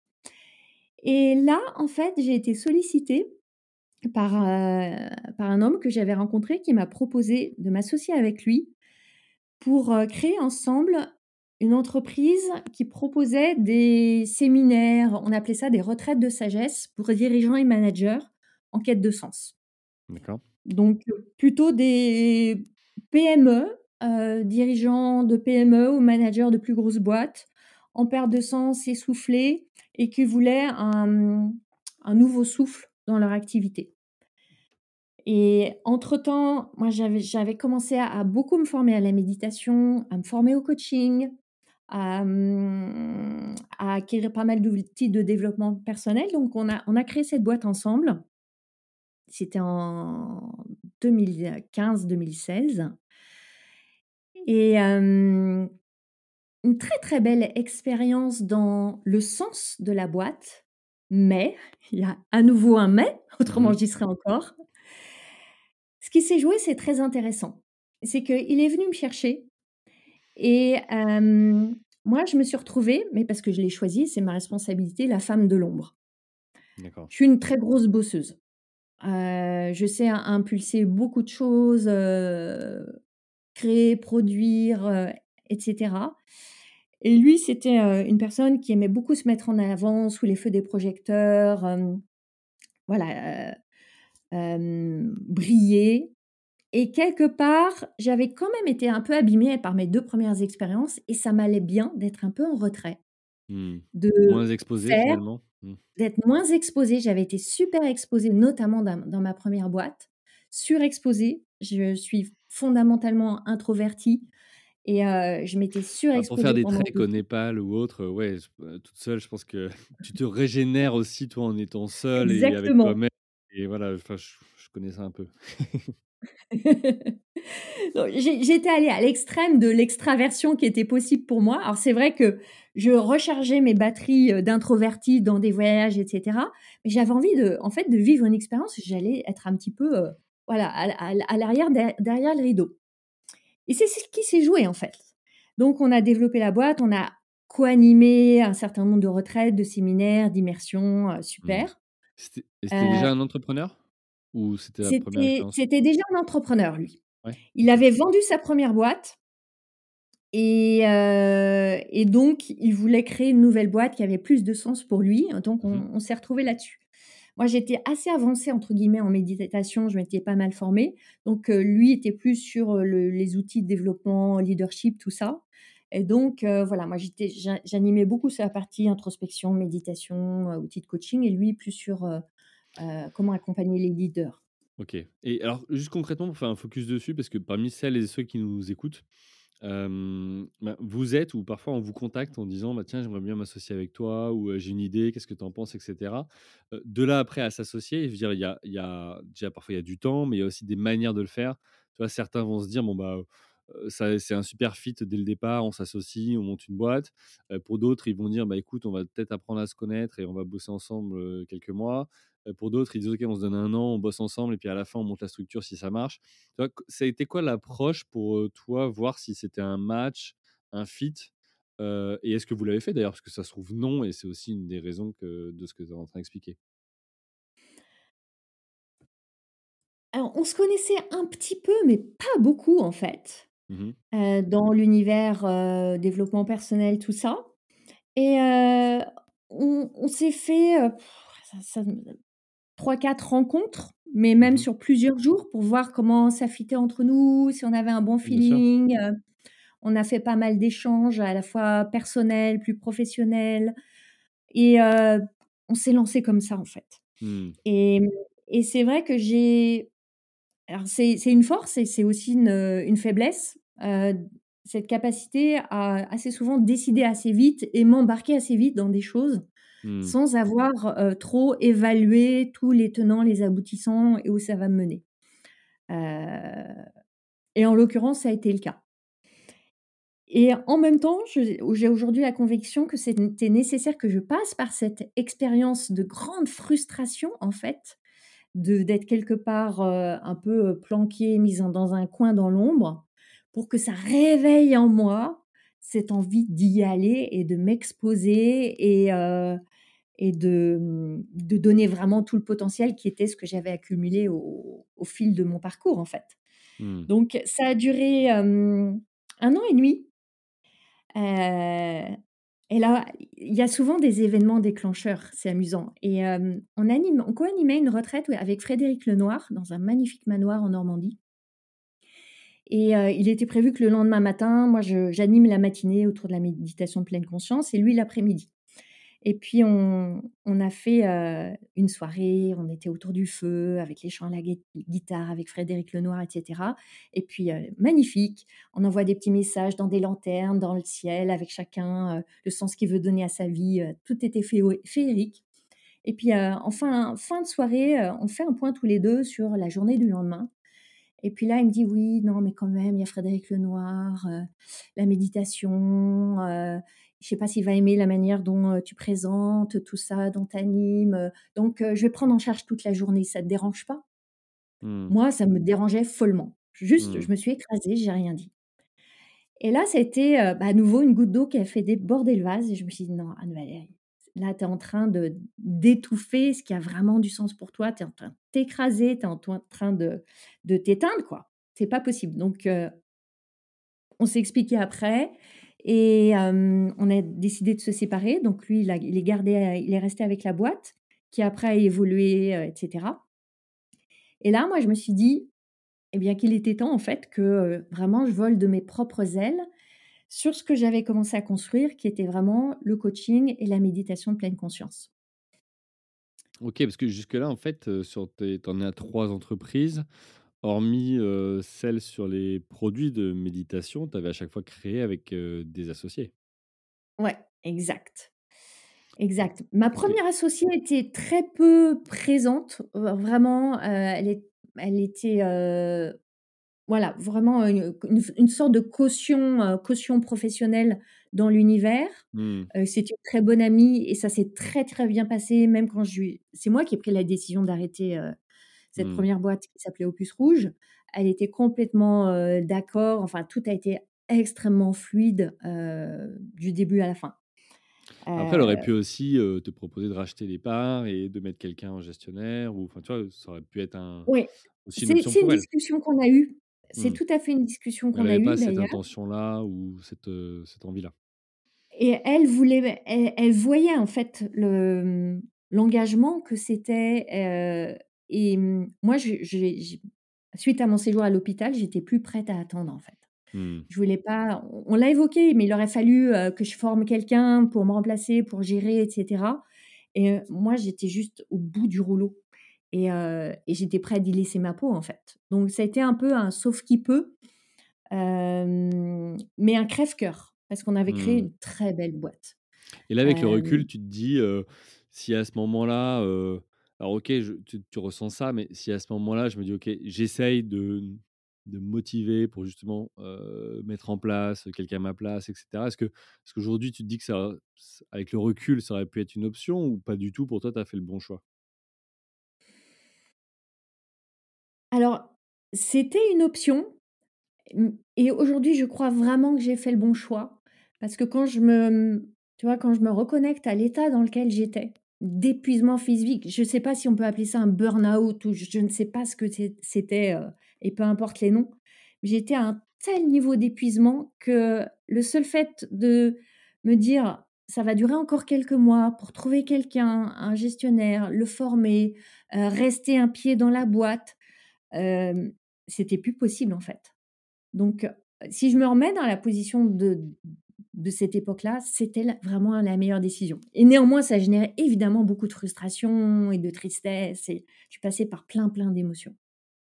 et là, en fait, j'ai été sollicitée par, par un homme que j'avais rencontré qui m'a proposé de m'associer avec lui pour, créer ensemble une entreprise qui proposait des séminaires. On appelait ça des retraites de sagesse pour dirigeants et managers en quête de sens. D'accord. Donc plutôt des PME, heu, dirigeants de PME ou managers de plus grosses boîtes en perte de sens, essoufflés et qui voulaient un, nouveau souffle dans leur activité. Et entre temps, moi, j'avais commencé à beaucoup me former à la méditation, à me former au coaching, à, acquérir pas mal d'outils de développement personnel. Donc on a créé cette boîte ensemble. C'était en 2015-2016 et une très, très belle expérience dans le sens de la boîte, mais, [LAUGHS] il y a à nouveau un mais, [LAUGHS] Mmh autrement mh. j'y serais encore. Ce qui s'est joué, c'est très intéressant. C'est qu'il est venu me chercher et moi je me suis retrouvée, mais parce que je l'ai choisi, c'est ma responsabilité, la femme de l'ombre. D'accord. Je suis une très grosse bosseuse. Je sais im impulser beaucoup de choses, créer, produire, heu, et cetera et lui, c'était, heu, une personne qui aimait beaucoup se mettre en avant sous les feux des projecteurs, hem, voilà, briller et quelque part, j'avais quand même été un peu abîmée par mes 2 premières expériences et ça m'allait bien d'être un peu en retrait, Mmh. de Moins exposé faire, finalement? Mmh. d'être moins exposée. J'avais été super exposée, notamment dans dans ma 1re boîte, surexposée. Je suis fondamentalement introvertie et heu, je m'étais Bah, pour faire surexposée des treks au Népal ou autre, heu, ouais, heu, toute seule, je pense que [LAUGHS] tu te régénères aussi toi en étant seule et avec Exactement. toi-même et voilà, enfin je je connais ça un peu. [LAUGHS] J'étais allée à l'extrême de l'extraversion qui était possible pour moi. Alors c'est vrai que je rechargeais mes batteries, heu, d'introvertie dans des voyages et cetera, mais j'avais envie de en fait, de vivre une expérience j'allais être un petit peu, voilà, à l'arrière, der derrière le rideau et c'est ce qui s'est joué, en fait. Donc on a développé la boîte, on a co-animé un certain nombre de retraites, de séminaires, d'immersions, heu, Mmh. super. C'était Heu déjà un entrepreneur? Ou c'était la 1re C'était déjà un entrepreneur lui. Ouais, Il avait vendu sa 1re boîte et heu et donc il voulait créer une nouvelle boîte qui avait plus de sens pour lui, donc Mmh mh. on on s'est retrouvés là-dessus. Moi, j'étais assez avancée entre guillemets en méditation, je m'étais pas mal formée, donc heu, lui était plus sur, le les outils de développement, leadership, tout ça. Et donc heu, voilà, moi j'animais beaucoup sur la partie introspection, méditation, outils de coaching et lui plus sur, comment accompagner les leaders. OK. Et alors juste concrètement pour faire un focus dessus, parce que parmi celles et ceux qui nous écoutent, ben, vous êtes ou parfois on vous contacte en disant: «Bah tiens, j'aimerais bien m'associer avec toi» ou «J'ai une idée, qu'est-ce que tu en penses?» et cetera. Heu, de là après à s'associer, je veux dire, il y a y a déjà parfois il y a du temps, mais il y a aussi des manières de le faire. Certains vont se dire: «Bon bah, ça c'est un super fit dès le départ, on s'associe, on monte une boîte». Pour d'autres, ils vont dire: «Bah écoute, on va peut-être apprendre à se connaître et on va bosser ensemble, quelques mois». Heu, pour d'autres, ils disent: «OK, on se donne 1 an, on bosse ensemble et puis à la fin on monte la structure si ça marche». Ça a été quoi l'approche pour, toi, voir si c'était un match, un fit? Et est-ce que vous l'avez fait d'ailleurs? Parce que ça se trouve non et c'est aussi une des raisons que de ce que tu es en train d'expliquer. Alors, on se connaissait un petit peu, mais pas beaucoup en fait, Mmh mh. heu, dans l'univers, développement personnel, tout ça et on on s'est fait, heu, ça ça m 3-4 rencontres, mais même mh. sur plusieurs jours pour voir comment ça fitait entre nous, si on avait un bon feeling, heu, on a fait pas mal d'échanges à la fois personnels, plus professionnels et heu, on s'est lancés comme ça en fait Mmh. et et c'est vrai que j'ai alors c'est c'est une force et c'est aussi une, une faiblesse, heu, cette capacité à assez souvent décider assez vite et m'embarquer assez vite dans des choses Mmh. sans avoir, trop évalué tous les tenants, les aboutissants et où ça va me mener. Et en l'occurrence, ça a été le cas. Et en même temps, j'ai aujourd'hui la conviction que c'était nécessaire que je passe par cette expérience de grande frustration en fait, d'être quelque part, un peu, heu, planquée, mise dans un coin dans l'ombre, pour que ça réveille en moi cette envie d'y aller et de m'exposer et heu et de, mmh, de donner vraiment tout le potentiel qui était ce que j'avais accumulé au au fil de mon parcours en fait. Mmh. Donc ça a duré, 1 an et demi. Heu et là, il y a souvent des événements déclencheurs, c'est amusant et on anime on co-animait une retraite, avec Frédéric Lenoir dans un magnifique manoir en Normandie et heu, il était prévu que le lendemain matin, moi j'anime la matinée autour de la méditation pleine conscience et lui l'après-midi. Et puis on a fait, heu, une soirée, on était autour du feu avec les chants à la gui guitare avec Frédéric Lenoir et cetera. Et puis, heu, magnifique, on envoie des petits messages dans des lanternes, dans le ciel avec chacun, le sens qu'il veut donner à sa vie, tout était féerique. Et puis, heu, en fin de soirée, on fait un point tous les 2 sur la journée du lendemain. Et puis là, il me dit: «Oui, non, mais quand même, il y a Frédéric Lenoir, heu, la méditation, heu, je sais pas s'il va aimer la manière dont, heu, tu présentes tout ça, dont tu animes, heu, donc je vais prendre en charge toute la journée, ça te dérange pas?» Mmh. Moi, ça me dérangeait follement. Juste, Mmh. je me suis écrasée, j'ai rien dit. Et là, ça a été, heu, bah, à nouveau une goutte d'eau qui a fait déborder le vase et je me suis dit: «Non, Anne-Valérie, là, tu es en train de d'étouffer ce qui a vraiment du sens pour toi. Tu es en train de t'écraser, tu es en train de de t'éteindre, quoi. C'est pas possible». Donc on s'est expliqué après et on a décidé de se séparer. Donc lui, il a il est gardé, il est resté avec la boîte qui après a évolué, heu, et là, moi, je me suis dit: «Eh bien, qu'il était temps, en fait, que, vraiment je vole de mes propres ailes sur ce que j'avais commencé à construire, qui était vraiment le coaching et la méditation de pleine conscience». OK, parce que jusque-là, en fait, heu, sur tes tu en es à 3 entreprises, hormis, heu, celle sur les produits de méditation, tu avais à chaque fois créé avec, heu, des associés? Ouais, exact. Exact. Ma. 1re associée était très peu présente, vraiment, heu, elle est elle était, voilà, vraiment une une une sorte de caution, heu, caution professionnelle dans l'univers. Mmh. Heu, c'est une très bonne amie et ça s'est très, très bien passé, même quand je c'est moi qui ai pris la décision d'arrêter, cette Mmh. 1re boîte qui s'appelait Opus Rouge. Elle était complètement, d'accord, enfin tout a été extrêmement fluide, du début à la fin. Après, elle aurait pu aussi, te proposer de racheter les parts et de mettre quelqu'un en gestionnaire ou enfin, tu vois, ça aurait pu être un Oui, une c'est une elle. discussion qu'on a eue. C'est Mmh. tout à fait une discussion qu'on a eue pas cette intention-là ou cette, cette envie-là? Et elle voulait elle elle voyait en fait le, mmh, l'engagement que c'était, et mmh, moi je suite à mon séjour à l'hôpital, j'étais plus prête à attendre en fait. Mmh. Je voulais pas on l'a évoqué, mais il aurait fallu, que je forme quelqu'un pour me remplacer, pour gérer et cetera et moi j'étais juste au bout du rouleau et j'étais prête d'y laisser ma peau en fait. Donc ça a été un peu un sauve qui peut, mais un crève-cœur parce qu'on avait créé Mmh. une très belle boîte. Et là, avec le recul, tu te dis, si à ce moment-là, alors OK, je tu tu ressens ça, mais si à ce moment-là, je me dis: «OK, j'essaye de de me motiver pour justement, mettre en place quelqu'un à ma place et cetera». Est-ce que est-ce qu'aujourd'hui tu te dis que ça avec le recul, ça aurait pu être une option ou pas du tout, pour toi, tu as fait le bon choix? C'était une option, et aujourd'hui, je crois vraiment que j'ai fait le bon choix parce que quand je me, tu vois, quand je me reconnecte à l'état dans lequel j'étais, d'épuisement physique, je sais pas si on peut appeler ça un burn-out ou je ne sais pas ce que c'é c'était, heu et peu importe les noms. J'étais à un tel niveau d'épuisement que le seul fait de me dire: «Ça va durer encore quelques mois pour trouver quelqu'un, un gestionnaire, le former, heu, rester un pied dans la boîte», c'était plus possible en fait. Donc si je me remets dans la position de de cette époque-là, c'était vraiment la meilleure décision et néanmoins, ça générait évidemment beaucoup de frustration et de tristesse et je passée par plein, plein d'émotions.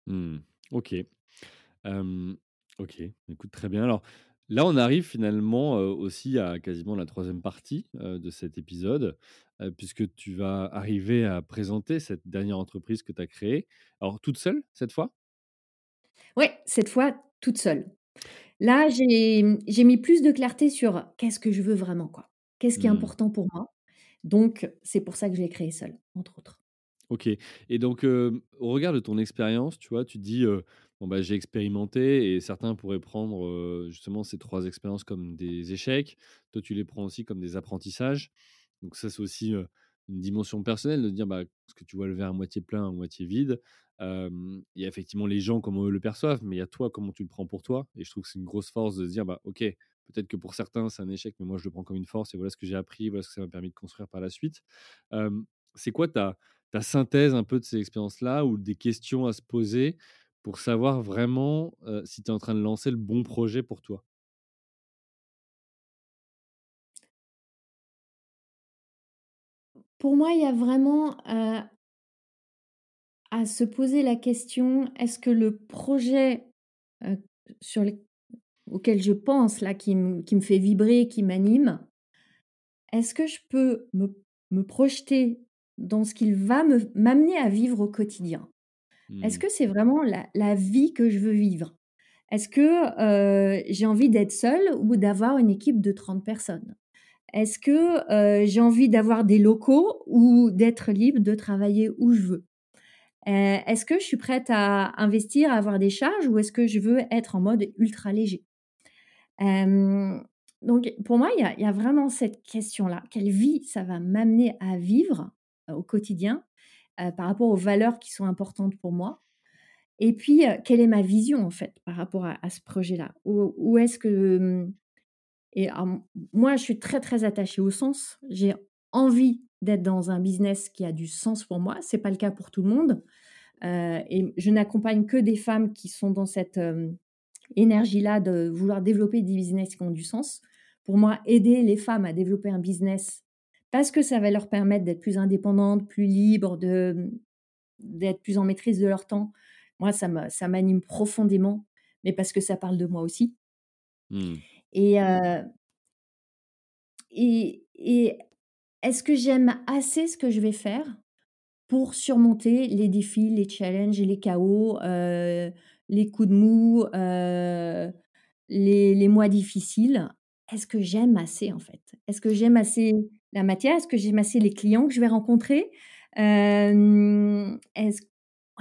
Mmh. OK. OK, écoute, très bien. Alors là, on arrive finalement, aussi à quasiment la 3e partie, de cet épisode, heu, puisque tu vas arriver à présenter cette dernière entreprise que tu as créée. Alors toute seule, cette fois? Ouais, cette fois, toute seule. Là, j'ai, mmh, j'ai mis plus de clarté sur qu'est-ce que je veux vraiment, quoi? Qu'est-ce qui est Mmh. important pour moi? Donc c'est pour ça que je l'ai créée seule, entre autres. OK et donc hem, au regard de ton expérience, tu vois, tu dis, «Bon, bah, j'ai expérimenté» et certains pourraient prendre, justement ces 3 expériences comme des échecs. Toi, tu les prends aussi comme des apprentissages. Donc ça, c'est aussi, une dimension personnelle de dire, bah, est-ce que tu vois le verre à moitié plein à moitié vide? Il y a effectivement les gens, comment eux le perçoivent, mais il y a toi, comment tu le prends pour toi et je trouve que c'est une grosse force de se dire: «Bah, OK, peut-être que pour certains, c'est un échec, mais moi, je le prends comme une force et voilà ce que j'ai appris, voilà ce que ça m'a permis de construire par la suite». C'est quoi ta synthèse un peu de ces expériences-là ou des questions à se poser pour savoir vraiment, si tu es en train de lancer le bon projet pour toi? Pour moi, il y a vraiment, à se poser la question: «Est-ce que le projet, sur les auquel je pense là, qui me qui fait vibrer, qui m'anime est-ce que je peux me me projeter dans ce qu'il va me m'amener à vivre au quotidien? Est-ce Mmh. que c'est vraiment la la vie que je veux vivre? Est-ce que, j'ai envie d'être seule ou d'avoir une équipe de 30 personnes? Est-ce que, j'ai envie d'avoir des locaux ou d'être libre de travailler où je veux? Est-ce que je suis prête à investir, à avoir des charges ou est-ce que je veux être en mode ultra léger? Donc pour moi, il y a vraiment cette question-là. Quelle vie ça va m'amener à vivre, au quotidien, par rapport aux valeurs qui sont importantes pour moi? Et puis, quelle est ma vision en fait par rapport à ce projet-là? Où est-ce que, et moi je suis très, très attachée au sens. J'ai envie d'être dans un business qui a du sens pour moi. C'est pas le cas pour tout le monde, heu et je n'accompagne que des femmes qui sont dans cette, énergie-là de vouloir développer des business qui ont du sens. Pour moi, aider les femmes à développer un business parce que ça va leur permettre d'être plus indépendantes, plus libres, de, d'être plus en maîtrise de leur temps. Moi, ça m'anime profondément, mais parce que ça parle de moi aussi Mmh. Et heu et et est-ce que j'aime assez ce que je vais faire pour surmonter les défis, les challenges et les chaos, les coups de mou, les les mois difficiles? Est-ce que j'aime assez, en fait? Est-ce que j'aime assez la matière? Est-ce que j'aime assez les clients que je vais rencontrer? Hem, est-ce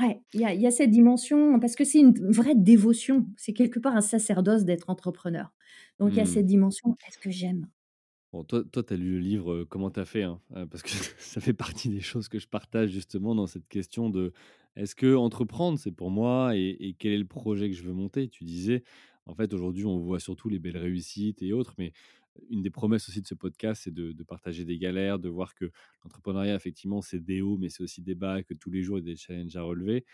ouais, il y a il y a cette dimension parce que c'est une vraie dévotion. C'est quelque part un sacerdoce d'être entrepreneur. Donc il y a Mmh. cette dimension, est-ce que j'aime? Bon, toi tu as lu le livre, Comment tu as fait, hein, parce que [LAUGHS] ça fait partie des choses que je partage justement dans cette question de: «Est-ce que entreprendre, c'est pour moi et et quel est le projet que je veux monter?» tu disais, en fait, aujourd'hui, on voit surtout les belles réussites et autres, mais une des promesses aussi de ce podcast, c'est de partager des galères, de voir que l'entrepreneuriat, effectivement, c'est des hauts, mais c'est aussi des bas, que tous les jours, il y a des challenges à relever.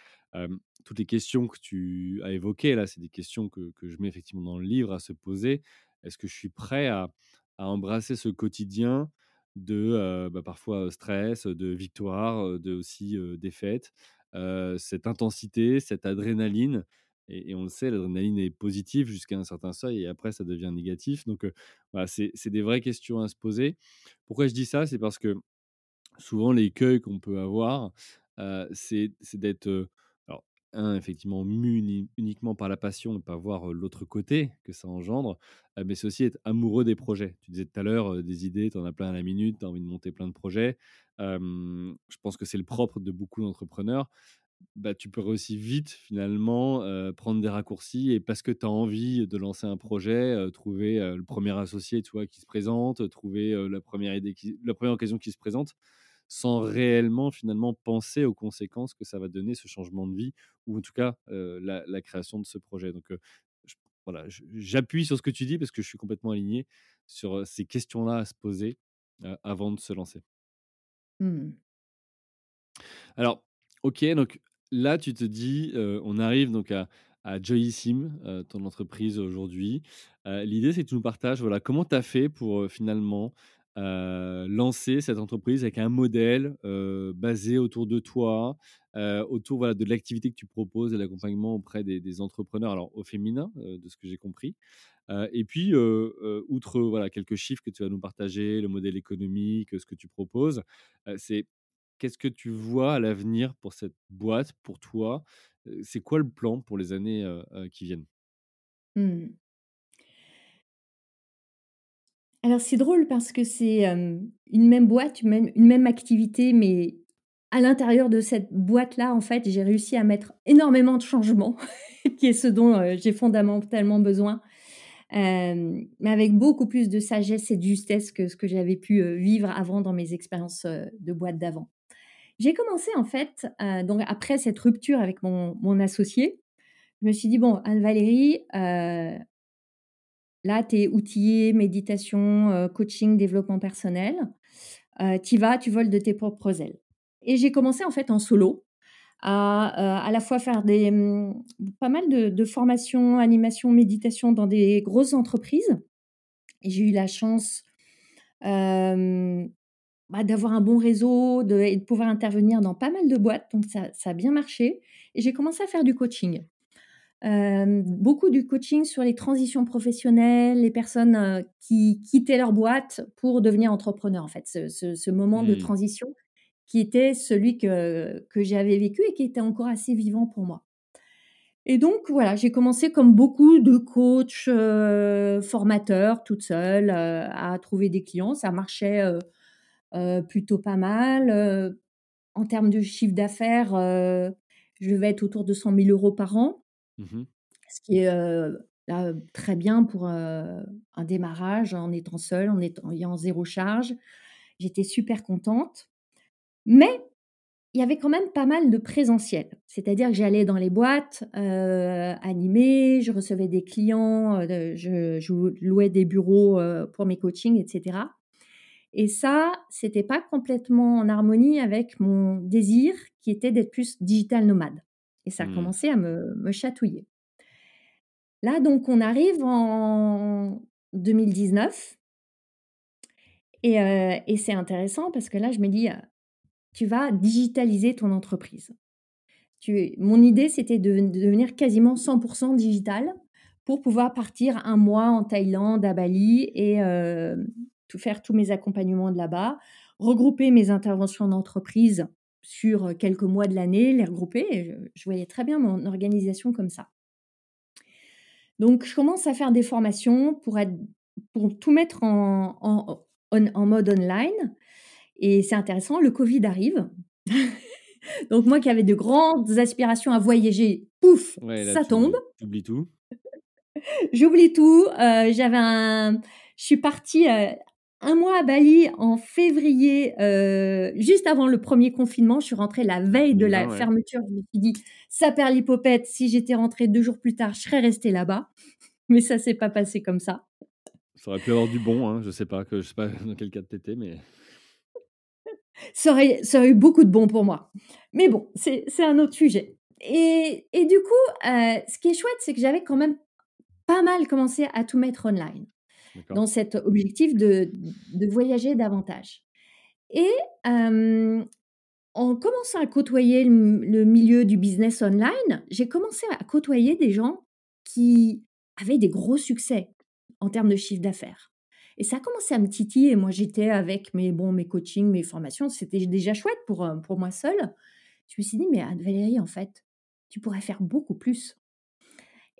Toutes les questions que tu as évoquées là, c'est des questions que que je mets effectivement dans le livre à se poser. Est-ce que je suis prêt à à embrasser ce quotidien de, bah, parfois, stress, de victoire, de aussi, défaite, cette intensité, cette adrénaline et on le sait, l'adrénaline est positive jusqu'à un certain seuil et après ça devient négatif donc heu, voilà, c'est des vraies questions à se poser. Pourquoi je dis ça? C'est parce que Souvent, l'écueil qu'on peut avoir, heu, c'est d'être, heu, alors 1 effectivement mu uni uniquement par la passion et pas voir, heu, l'autre côté que ça engendre, mais c'est aussi être amoureux des projets. Tu disais tout à l'heure, heu, des idées, tu en as plein à la minute, tu as envie de monter plein de projets. Je pense que c'est le propre de beaucoup d'entrepreneurs. Bah, tu pourrais aussi vite finalement, heu, prendre des raccourcis et parce que tu as envie de lancer un projet, heu, trouver, heu, le premier associé, tu vois, qui se présente, trouver, heu, la première idée qui la première occasion qui se présente, sans réellement finalement penser aux conséquences que ça va donner ce changement de vie ou en tout cas, la la création de ce projet. Donc, voilà, j'appuie sur ce que tu dis parce que je suis complètement aligné sur, ces questions-là à se poser, avant de se lancer. Mmh. Alors, OK, donc là, tu te dis, on arrive donc à à Joyissime, ton entreprise aujourd'hui. L'idée, c'est que tu nous partages, voilà, comment tu as fait pour, finalement, lancer cette entreprise avec un modèle, basé autour de toi, autour, voilà, de l'activité que tu proposes et l'accompagnement auprès des des entrepreneurs, alors au féminin, de ce que j'ai compris. Et puis, outre, voilà, quelques chiffres que tu vas nous partager, le modèle économique, ce que tu proposes, c'est Qu'est-ce que tu vois à l'avenir pour cette boîte, pour toi? C'est quoi le plan pour les années, qui viennent? Mmh. Alors c'est drôle parce que c'est, une même boîte, une même activité, mais à l'intérieur de cette boîte-là, en fait, j'ai réussi à mettre énormément de changements, [LAUGHS] qui est ce dont, j'ai fondamentalement besoin, mais avec beaucoup plus de sagesse et de justesse que ce que j'avais pu, vivre avant dans mes expériences, de boîte d'avant. J'ai commencé en fait, heu, donc après cette rupture avec mon associé, je me suis dit: «Bon Anne-Valérie, heu, là tu es outillée méditation, heu, coaching, développement personnel, tu vas, tu voles de tes propres ailes» et j'ai commencé en fait en solo à, à la fois faire des, mmh, pas mal de formations, animation, méditation dans des grosses entreprises. J'ai eu la chance, bah, d'avoir un bon réseau, de et de pouvoir intervenir dans pas mal de boîtes, donc ça ça a bien marché et j'ai commencé à faire du coaching. Beaucoup du coaching sur les transitions professionnelles, les personnes, qui quittaient leur boîte pour devenir entrepreneurs, en fait, ce ce ce moment de Mmh. transition qui était celui que que j'avais vécu et qui était encore assez vivant pour moi. Et donc voilà, j'ai commencé comme beaucoup de coachs, formateurs, toute seule, à trouver des clients. Ça marchait, plutôt pas mal, heu, en termes de chiffre d'affaires, heu, je devais être autour de 100 000 euros par an Mmh ce qui est, là, très bien pour, un démarrage en étant seule, en étant ayant zéro charge. J'étais super contente, mais il y avait quand même pas mal de présentiel. C'est-à-dire que j'allais dans les boîtes, heu, animer, je recevais des clients, je je louais des bureaux, pour mes coachings et cetera et ça, c'était pas complètement en harmonie avec mon désir qui était d'être plus digital nomade et ça Mmh. commençait à me me chatouiller. Là, donc on arrive en 2019 et heu et c'est intéressant parce que là, je me dis, «Tu vas digitaliser ton entreprise». Tu mon idée, c'était de de devenir quasiment 100% digital pour pouvoir partir un mois en Thaïlande, à Bali et hem, tout faire tous mes accompagnements de là-bas, regrouper mes interventions d'entreprise sur, quelques mois de l'année, les regrouper et je voyais très bien mon organisation comme ça. Donc je commence à faire des formations pour être pour tout mettre en en mode online et c'est intéressant, le covid arrive. [LAUGHS] Donc moi qui avais de grandes aspirations à voyager, pouf, Ouais, là, ça tombe. oublies tout. [LAUGHS] J'oublie tout, heu, j'avais un je suis partie, heu, 1 mois à Bali en février, heu, juste avant le premier confinement. Je suis rentrée la veille de la 2020, ouais. fermeture. Je me suis dit: «Ça perd l'hypopète, si j'étais rentrée 2 jours plus tard, je serais restée là-bas». [LAUGHS] Mais ça s'est pas passé comme ça. Ça aurait pu avoir du bon, hein, je sais pas que je sais pas [LAUGHS] dans quel cadre tu étais, mais Ça aurait ça aurait eu beaucoup de bon pour moi. Mais bon, c'est un autre sujet et et du coup, heu, ce qui est chouette, c'est que j'avais quand même pas mal commencé à tout mettre online. Dans cet objectif de de voyager davantage. Et en commençant à côtoyer le milieu du business online, j'ai commencé à côtoyer des gens qui avaient des gros succès en termes de chiffre d'affaires. Et ça a commencé à me titiller. Moi, j'étais avec mes bon, mes coachings, mes formations, c'était déjà chouette pour, pour moi seule. Je me suis dit: «Mais Anne-Valérie, en fait, tu pourrais faire beaucoup plus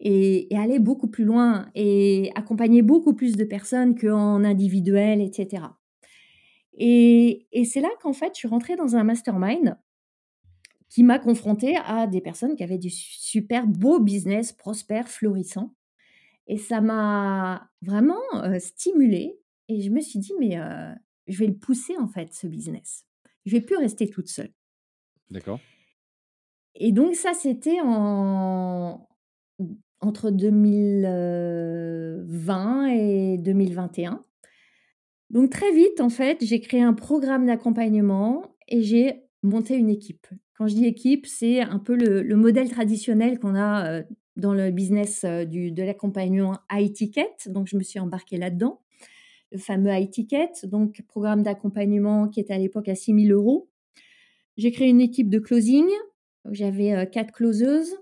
et et aller beaucoup plus loin et accompagner beaucoup plus de personnes qu'en individuel et cetera» et et c'est là qu'en fait, je suis rentrée dans un mastermind qui m'a confrontée à des personnes qui avaient du su super beau business, prospère, florissant et ça m'a vraiment, heu, stimulée et je me suis dit: «Mais heu, je vais le pousser en fait ce business. Je vais plus rester toute seule» D'accord. et donc ça, c'était en entre 2020 et 2021. Donc très vite, en fait, j'ai créé un programme d'accompagnement et j'ai monté une équipe. Quand je dis équipe, c'est un peu le le modèle traditionnel qu'on a, heu, dans le business, du de l'accompagnement high ticket, donc je me suis embarquée là-dedans. Le fameux high ticket, donc programme d'accompagnement qui était à l'époque à 6 000 €. J'ai créé une équipe de closing, j'avais, 4 closeuses,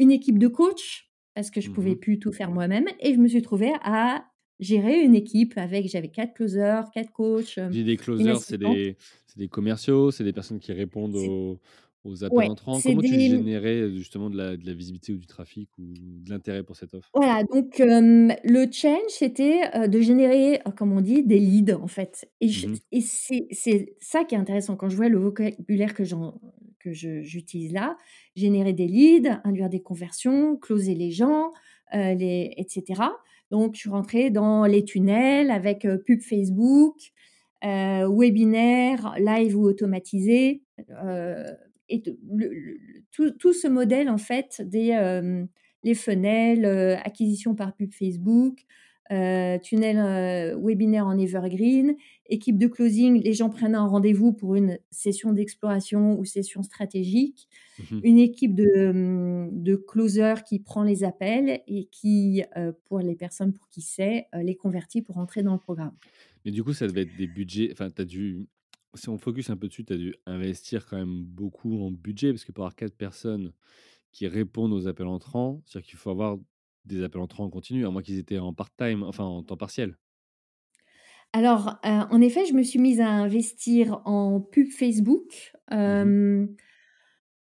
une équipe de coach parce que je pouvais Mmh plus tout faire moi-même et je me suis trouvée à gérer une équipe avec j'avais 4 closers, 4 coachs, Dis des closers, c'est des c'est des commerciaux, c'est des personnes qui répondent aux aux appels ouais, entrants? Comment tu générais, justement de la de la visibilité ou du trafic ou de l'intérêt pour cette offre? voilà donc le challenge c'était, de générer, comme on dit, des leads en fait. Et Mmh et c'est c'est ça qui est intéressant. Quand je vois le vocabulaire que j'en que j'utilise là. Générer des leads, induire des conversions, closer les gens, heu, les et cetera. Donc je suis rentrée dans les tunnels avec, heu, pub Facebook, heu, webinaire, live ou automatisé, heu et tout ce modèle en fait des, les funnels, acquisition par pub Facebook, heu, tunnel, heu, webinaire en evergreen, équipe de closing, les gens prennent un rendez-vous pour une session d'exploration ou session stratégique, Mmh une équipe de, hem, de closers qui prend les appels et qui, heu, pour les personnes pour qui c'est, les convertit pour entrer dans le programme. Mais du coup, ça devait être des budgets enfin, tu as dû si on focus un peu dessus, tu as dû investir quand même beaucoup en budget parce que pour avoir 4 personnes qui répondent aux appels entrants, c'est-à-dire qu'il faut avoir des appels entrants en continu, à moins qu'ils étaient en part-time, enfin en temps partiel? Alors, en effet, je me suis mise à investir en pub Facebook. Mmh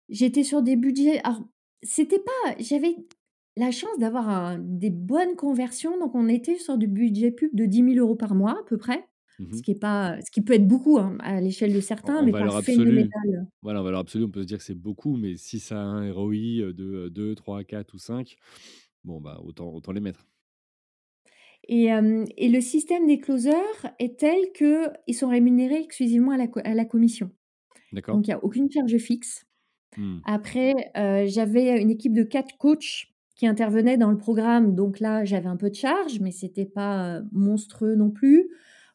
j'étais sur des budgets alors c'était pas j'avais la chance d'avoir des bonnes conversions, donc on était sur du budget pub de 10 000 € par mois à peu près, Mmh ce qui est pas ce qui peut être beaucoup, hein, à l'échelle de certains, en mais pas phénoménal. voilà, en valeur absolue, on peut se dire que c'est beaucoup, mais si ça a un ROI, de, heu, 2-3-4 ou 5, bon, bah, autant autant les mettre. Et hem et le système des closers est tel qu'ils sont rémunérés exclusivement à la à la commission. D'accord. Donc il y a aucune charge fixe. Mmh. Après, heu, j'avais une équipe de 4 coachs qui intervenaient dans le programme, donc là, j'avais un peu de charge, mais c'était pas, heu, monstrueux non plus.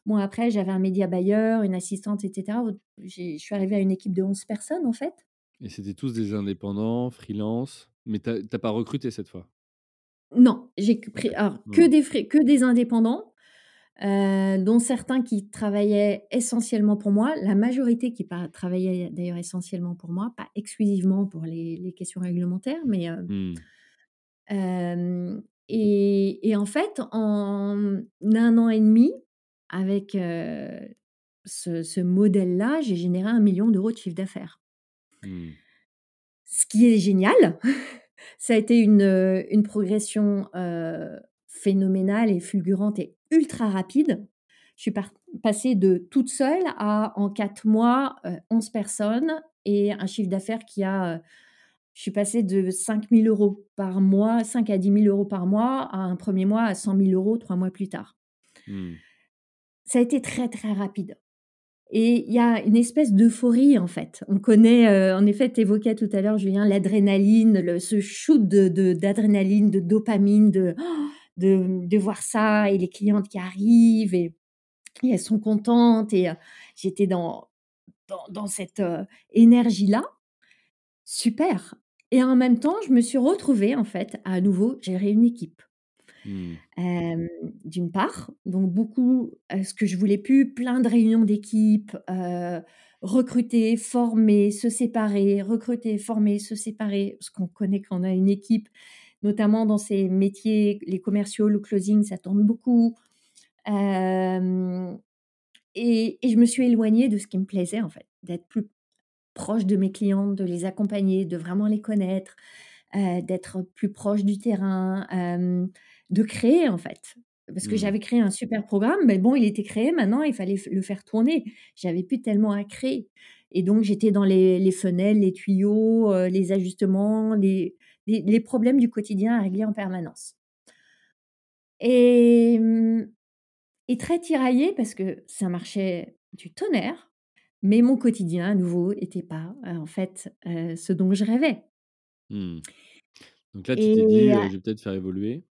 Bon après, j'avais un média buyer, une assistante et cetera. Au j'ai je suis arrivée à une équipe de 11 personnes, en fait. Et c'était tous des indépendants, freelance, mais tu as tu as pas recruté cette fois? Non, j'ai pris alors que des que des indépendants, heu, dont certains qui travaillaient essentiellement pour moi. La majorité qui pa travaillaient d'ailleurs essentiellement pour moi, pas exclusivement pour les les questions réglementaires, mais heu Mmh. hem et et en fait, en 1 an et 1/2 avec, ce ce modèle-là, j'ai généré 1 000 000 € de chiffre d'affaires. Mmh. Ce qui est génial, ça a été une, heu, une progression, heu, phénoménale et fulgurante et ultra rapide. Je suis passée de toute seule à, en 4 mois, heu, 11 personnes et un chiffre d'affaires qui a, heu je suis passée de 5 000 € par mois, 5 à 10 000 € par mois, à un 1er mois à 100 000 € 3 mois plus tard. Mmh. Ça a été très, très rapide et il y a une espèce d'euphorie, en fait. On connaît, heu, en effet, tu évoquais tout à l'heure, Julien, l'adrénaline, ce shoot de de d'adrénaline, de dopamine, [GASPS] de de, voir ça et les clientes qui arrivent et elles sont contentes et heu, j'étais dans dans cette, heu, énergie-là. Super et en même temps, je me suis retrouvée, en fait, à nouveau gérer une équipe. Hem, d'une part, donc beaucoup, ce que je voulais plus, plein de réunions d'équipe, recruter, former, se séparer, recruter, former, se séparer. Ce qu'on connaît quand on a une équipe, notamment dans ces métiers, les commerciaux, le closing, ça tourne beaucoup. Et et je me suis éloignée de ce qui me plaisait, en fait, d'être plus proche de mes clientes, de les accompagner, de vraiment les connaître, d'être plus proche du terrain, de créer, en fait. Parce que Mmh. j'avais créé un super programme, mais bon, il était créé, maintenant il fallait le faire tourner. J'avais plus tellement à créer et donc j'étais dans les les funnels, les tuyaux, heu, les ajustements, les les les problèmes du quotidien à régler en permanence. Et mmh et très tiraillée parce que ça marchait du tonnerre, mais mon quotidien à nouveau était pas, heu, en fait, heu, ce dont je rêvais. Mmh. Donc là, tu t'es dit, «Je vais peut-être faire évoluer».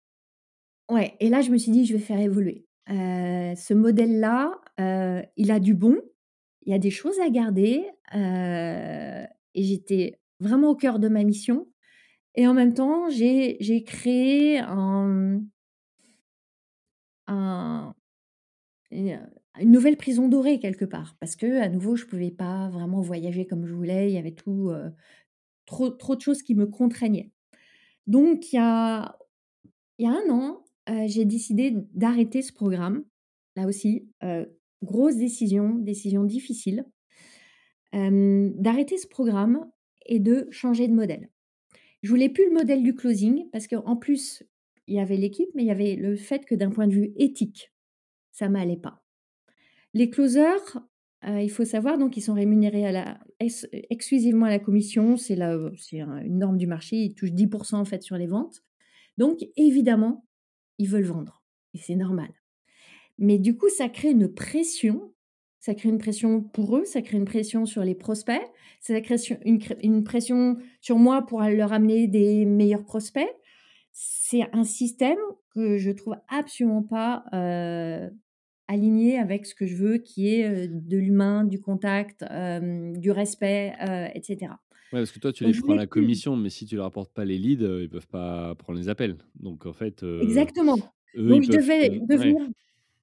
Ouais et là, je me suis dit: «Je vais faire évoluer». Heu, ce modèle-là, heu, il a du bon, il y a des choses à garder, heu et j'étais vraiment au cœur de ma mission et en même temps, j'ai créé un, un une nouvelle prison dorée quelque part. Parce qu'à nouveau, je pouvais pas vraiment voyager comme je voulais, il y avait tout, trop trop de choses qui me contraignaient. Donc il y a il y a 1 an, j'ai décidé d'arrêter ce programme. Là aussi, grosse décision, décision difficile. D'arrêter ce programme et de changer de modèle. Je voulais plus le modèle du closing parce qu'en plus, il y avait l'équipe, mais il y avait le fait que d'un point de vue éthique, ça m'allait pas. Les closers, il faut savoir donc ils sont rémunérés à la ex exclusivement à la commission, c'est une norme du marché, ils touchent 10 % en fait sur les ventes. Donc évidemment, ils veulent vendre et c'est normal. Mais du coup, ça crée une pression, ça crée une pression pour eux, ça crée une pression sur les prospects, ça crée une pression sur moi pour leur amener des meilleurs prospects. C'est un système que je trouve absolument pas, heu, aligné avec ce que je veux qui est, heu, de l'humain, du contact, hem, du respect, heu et cetera. Ouais, parce que toi, tu les prends à la commission, mais si tu leur apportes pas les leads, heu, ils peuvent pas prendre les appels. Donc en fait, heu, Exactement. eux, Donc ils je peuvent devais ouais. devenir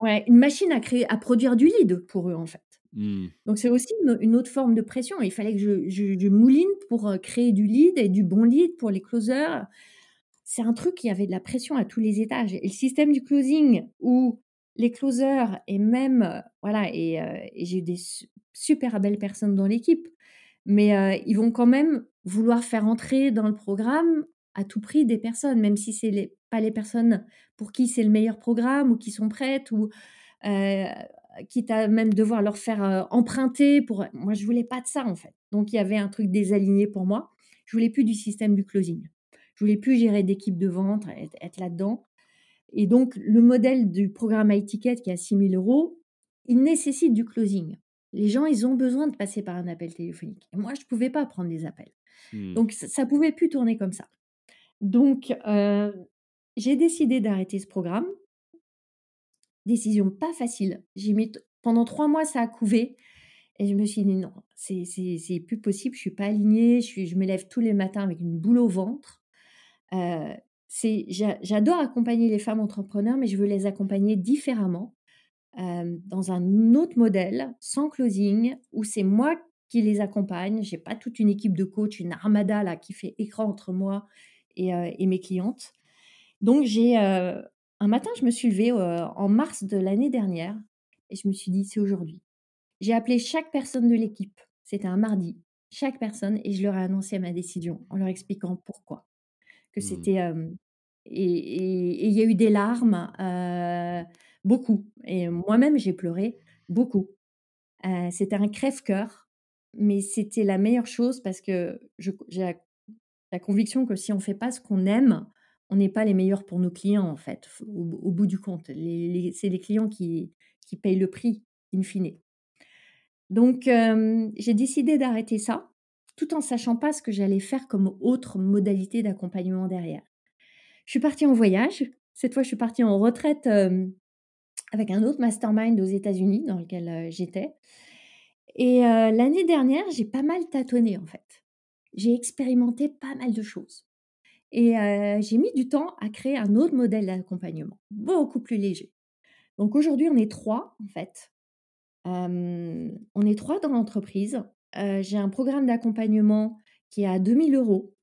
ouais, une machine à créer à produire du lead pour eux, en fait. Mmh. Donc c'est aussi une une autre forme de pression. Il fallait que je je je mouline pour, heu, créer du lead et du bon lead pour les closers. C'est un truc, y avait de la pression à tous les étages et le système du closing où les closers et même, voilà et j'ai eu des su super belles personnes dans l'équipe, mais heu, ils vont quand même vouloir faire entrer dans le programme à tout prix des personnes, même si c'est les pas les personnes pour qui c'est le meilleur programme ou qui sont prêtes ou heu, quitte à même devoir leur faire, heu, emprunter pour moi je voulais pas de ça en fait. Donc il y avait un truc désaligné pour moi. Je voulais plus du système du closing. Je voulais plus gérer d'équipe de vente, être être là-dedans et donc le modèle du programme high ticket qui est à 6 000 €, il nécessite du closing. Les gens, ils ont besoin de passer par un appel téléphonique et moi je pouvais pas prendre les appels. Mmh. Donc ça pouvait plus tourner comme ça. Donc j'ai décidé d'arrêter ce programme. Décision pas facile. J'ai mis pendant 3 mois, ça a couvé et je me suis dit: «Non, c'est c'est c'est plus possible, je suis pas alignée, je suis je me lève tous les matins avec une boule au ventre». J'a j'adore accompagner les femmes entrepreneurs, mais je veux les accompagner différemment, dans un autre modèle, sans closing, où c'est moi qui les accompagne. J'ai pas toute une équipe de coach, une armada là qui fait écran entre moi et mes clientes. Donc j'ai, un matin, je me suis levée, en mars de l'année dernière et je me suis dit: «C'est aujourd'hui». J'ai appelé chaque personne de l'équipe, c'était un mardi, chaque personne et je leur ai annoncé ma décision en leur expliquant pourquoi. Que Mmh. c'était, et il y a eu des larmes, beaucoup et moi-même j'ai pleuré beaucoup. C'était un crève-cœur, mais c'était la meilleure chose parce que j'ai la conviction que si on fait pas ce qu'on aime, on n'est pas les meilleurs pour nos clients en fait, au bout du compte. C'est les clients qui qui payent le prix in fine. Donc j'ai décidé d'arrêter ça, tout en sachant pas ce que j'allais faire comme autre modalité d'accompagnement derrière. Je suis partie en voyage. Cette fois, je suis partie en retraite, avec un autre mastermind aux États-Unis dans lequel, j'étais et l'année dernière, j'ai pas mal tâtonné en fait. J'ai expérimenté pas mal de choses et j'ai mis du temps à créer un autre modèle d'accompagnement, beaucoup plus léger. Donc aujourd'hui, on est 3 en fait. On est 3 dans l'entreprise. J'ai un programme d'accompagnement qui est à 2 000 €,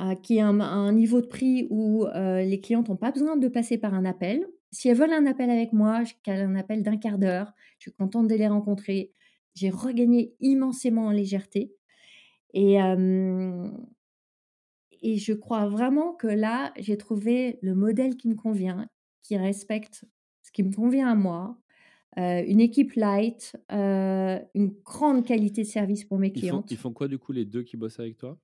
heu, qui est un niveau de prix où, les clientes ont pas besoin de passer par un appel. Si elles veulent un appel avec moi, je cale un appel d'1/4 d'heure. Je suis contente de les rencontrer. J'ai regagné immensément en légèreté et et je crois vraiment que là, j'ai trouvé le modèle qui me convient, qui respecte ce qui me convient à moi, une équipe light, une grande qualité de service pour mes Ils font ils font quoi du coup les 2 qui bossent avec toi?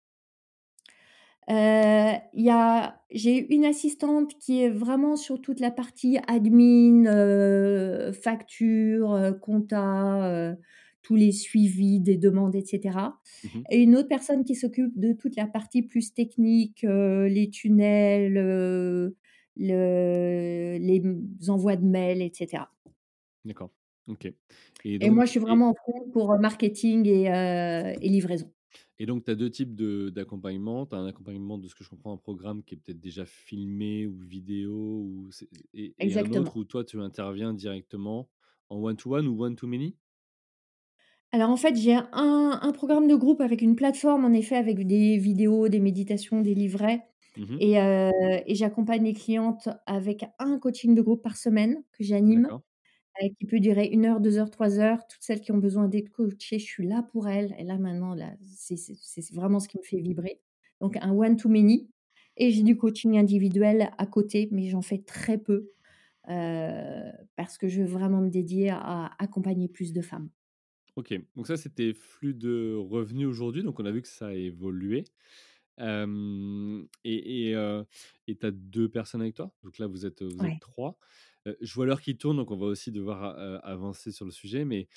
A j'ai une assistante qui est vraiment sur toute la partie admin, heu, facture, heu, compta, heu, tous les suivis des demandes et cetera Mmh mh. et une autre personne qui s'occupe de toute la partie plus technique, les tunnels, le les envois de mails et cetera. D'accord, OK et moi, je suis et vraiment en front pour, marketing et livraison. Et donc tu as 2 types de d'accompagnement. Tu as un accompagnement, de ce que je comprends, un programme qui est peut-être déjà filmé ou vidéo ou et et un autre où toi tu interviens directement en one to one ou one to many? Alors en fait, j'ai un un programme de groupe avec une plateforme en effet avec des vidéos, des méditations, des livrets Mmh mh. et heu et j'accompagne les clientes avec un coaching de groupe par semaine que j'anime, Heu, qui peut durer 1 heure, 2 heures, 3 heures. Toutes celles qui ont besoin d'être coachées, je suis là pour elles et là maintenant là, c'est vraiment ce qui me fait vibrer. Donc un one to many et j'ai du coaching individuel à côté, mais j'en fais très peu, heu, parce que je veux vraiment me dédier à accompagner plus de femmes. OK, donc ça, tes flux de revenus aujourd'hui, donc on a vu que ça a évolué. Hem et et heu et tu as 2 personnes avec toi? Donc là, vous êtes, vous êtes Ouais. 3. Heu, je vois l'heure qui tourne, donc on va aussi devoir avancer sur le sujet, mais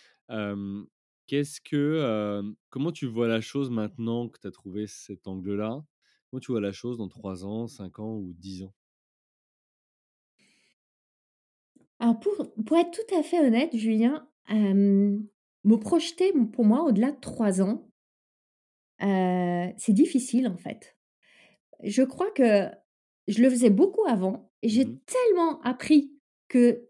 qu'est-ce que, comment tu vois la chose maintenant que tu as trouvé cet angle-là? Comment tu vois la chose dans 3 ans, 5 ans ou 10 ans? Alors pour pour être tout à fait honnête, Julien, me projeter, pour moi, au-delà de 3 ans c'est difficile, en fait. Je crois que je le faisais beaucoup avant et Mmh j'ai mh. tellement appris que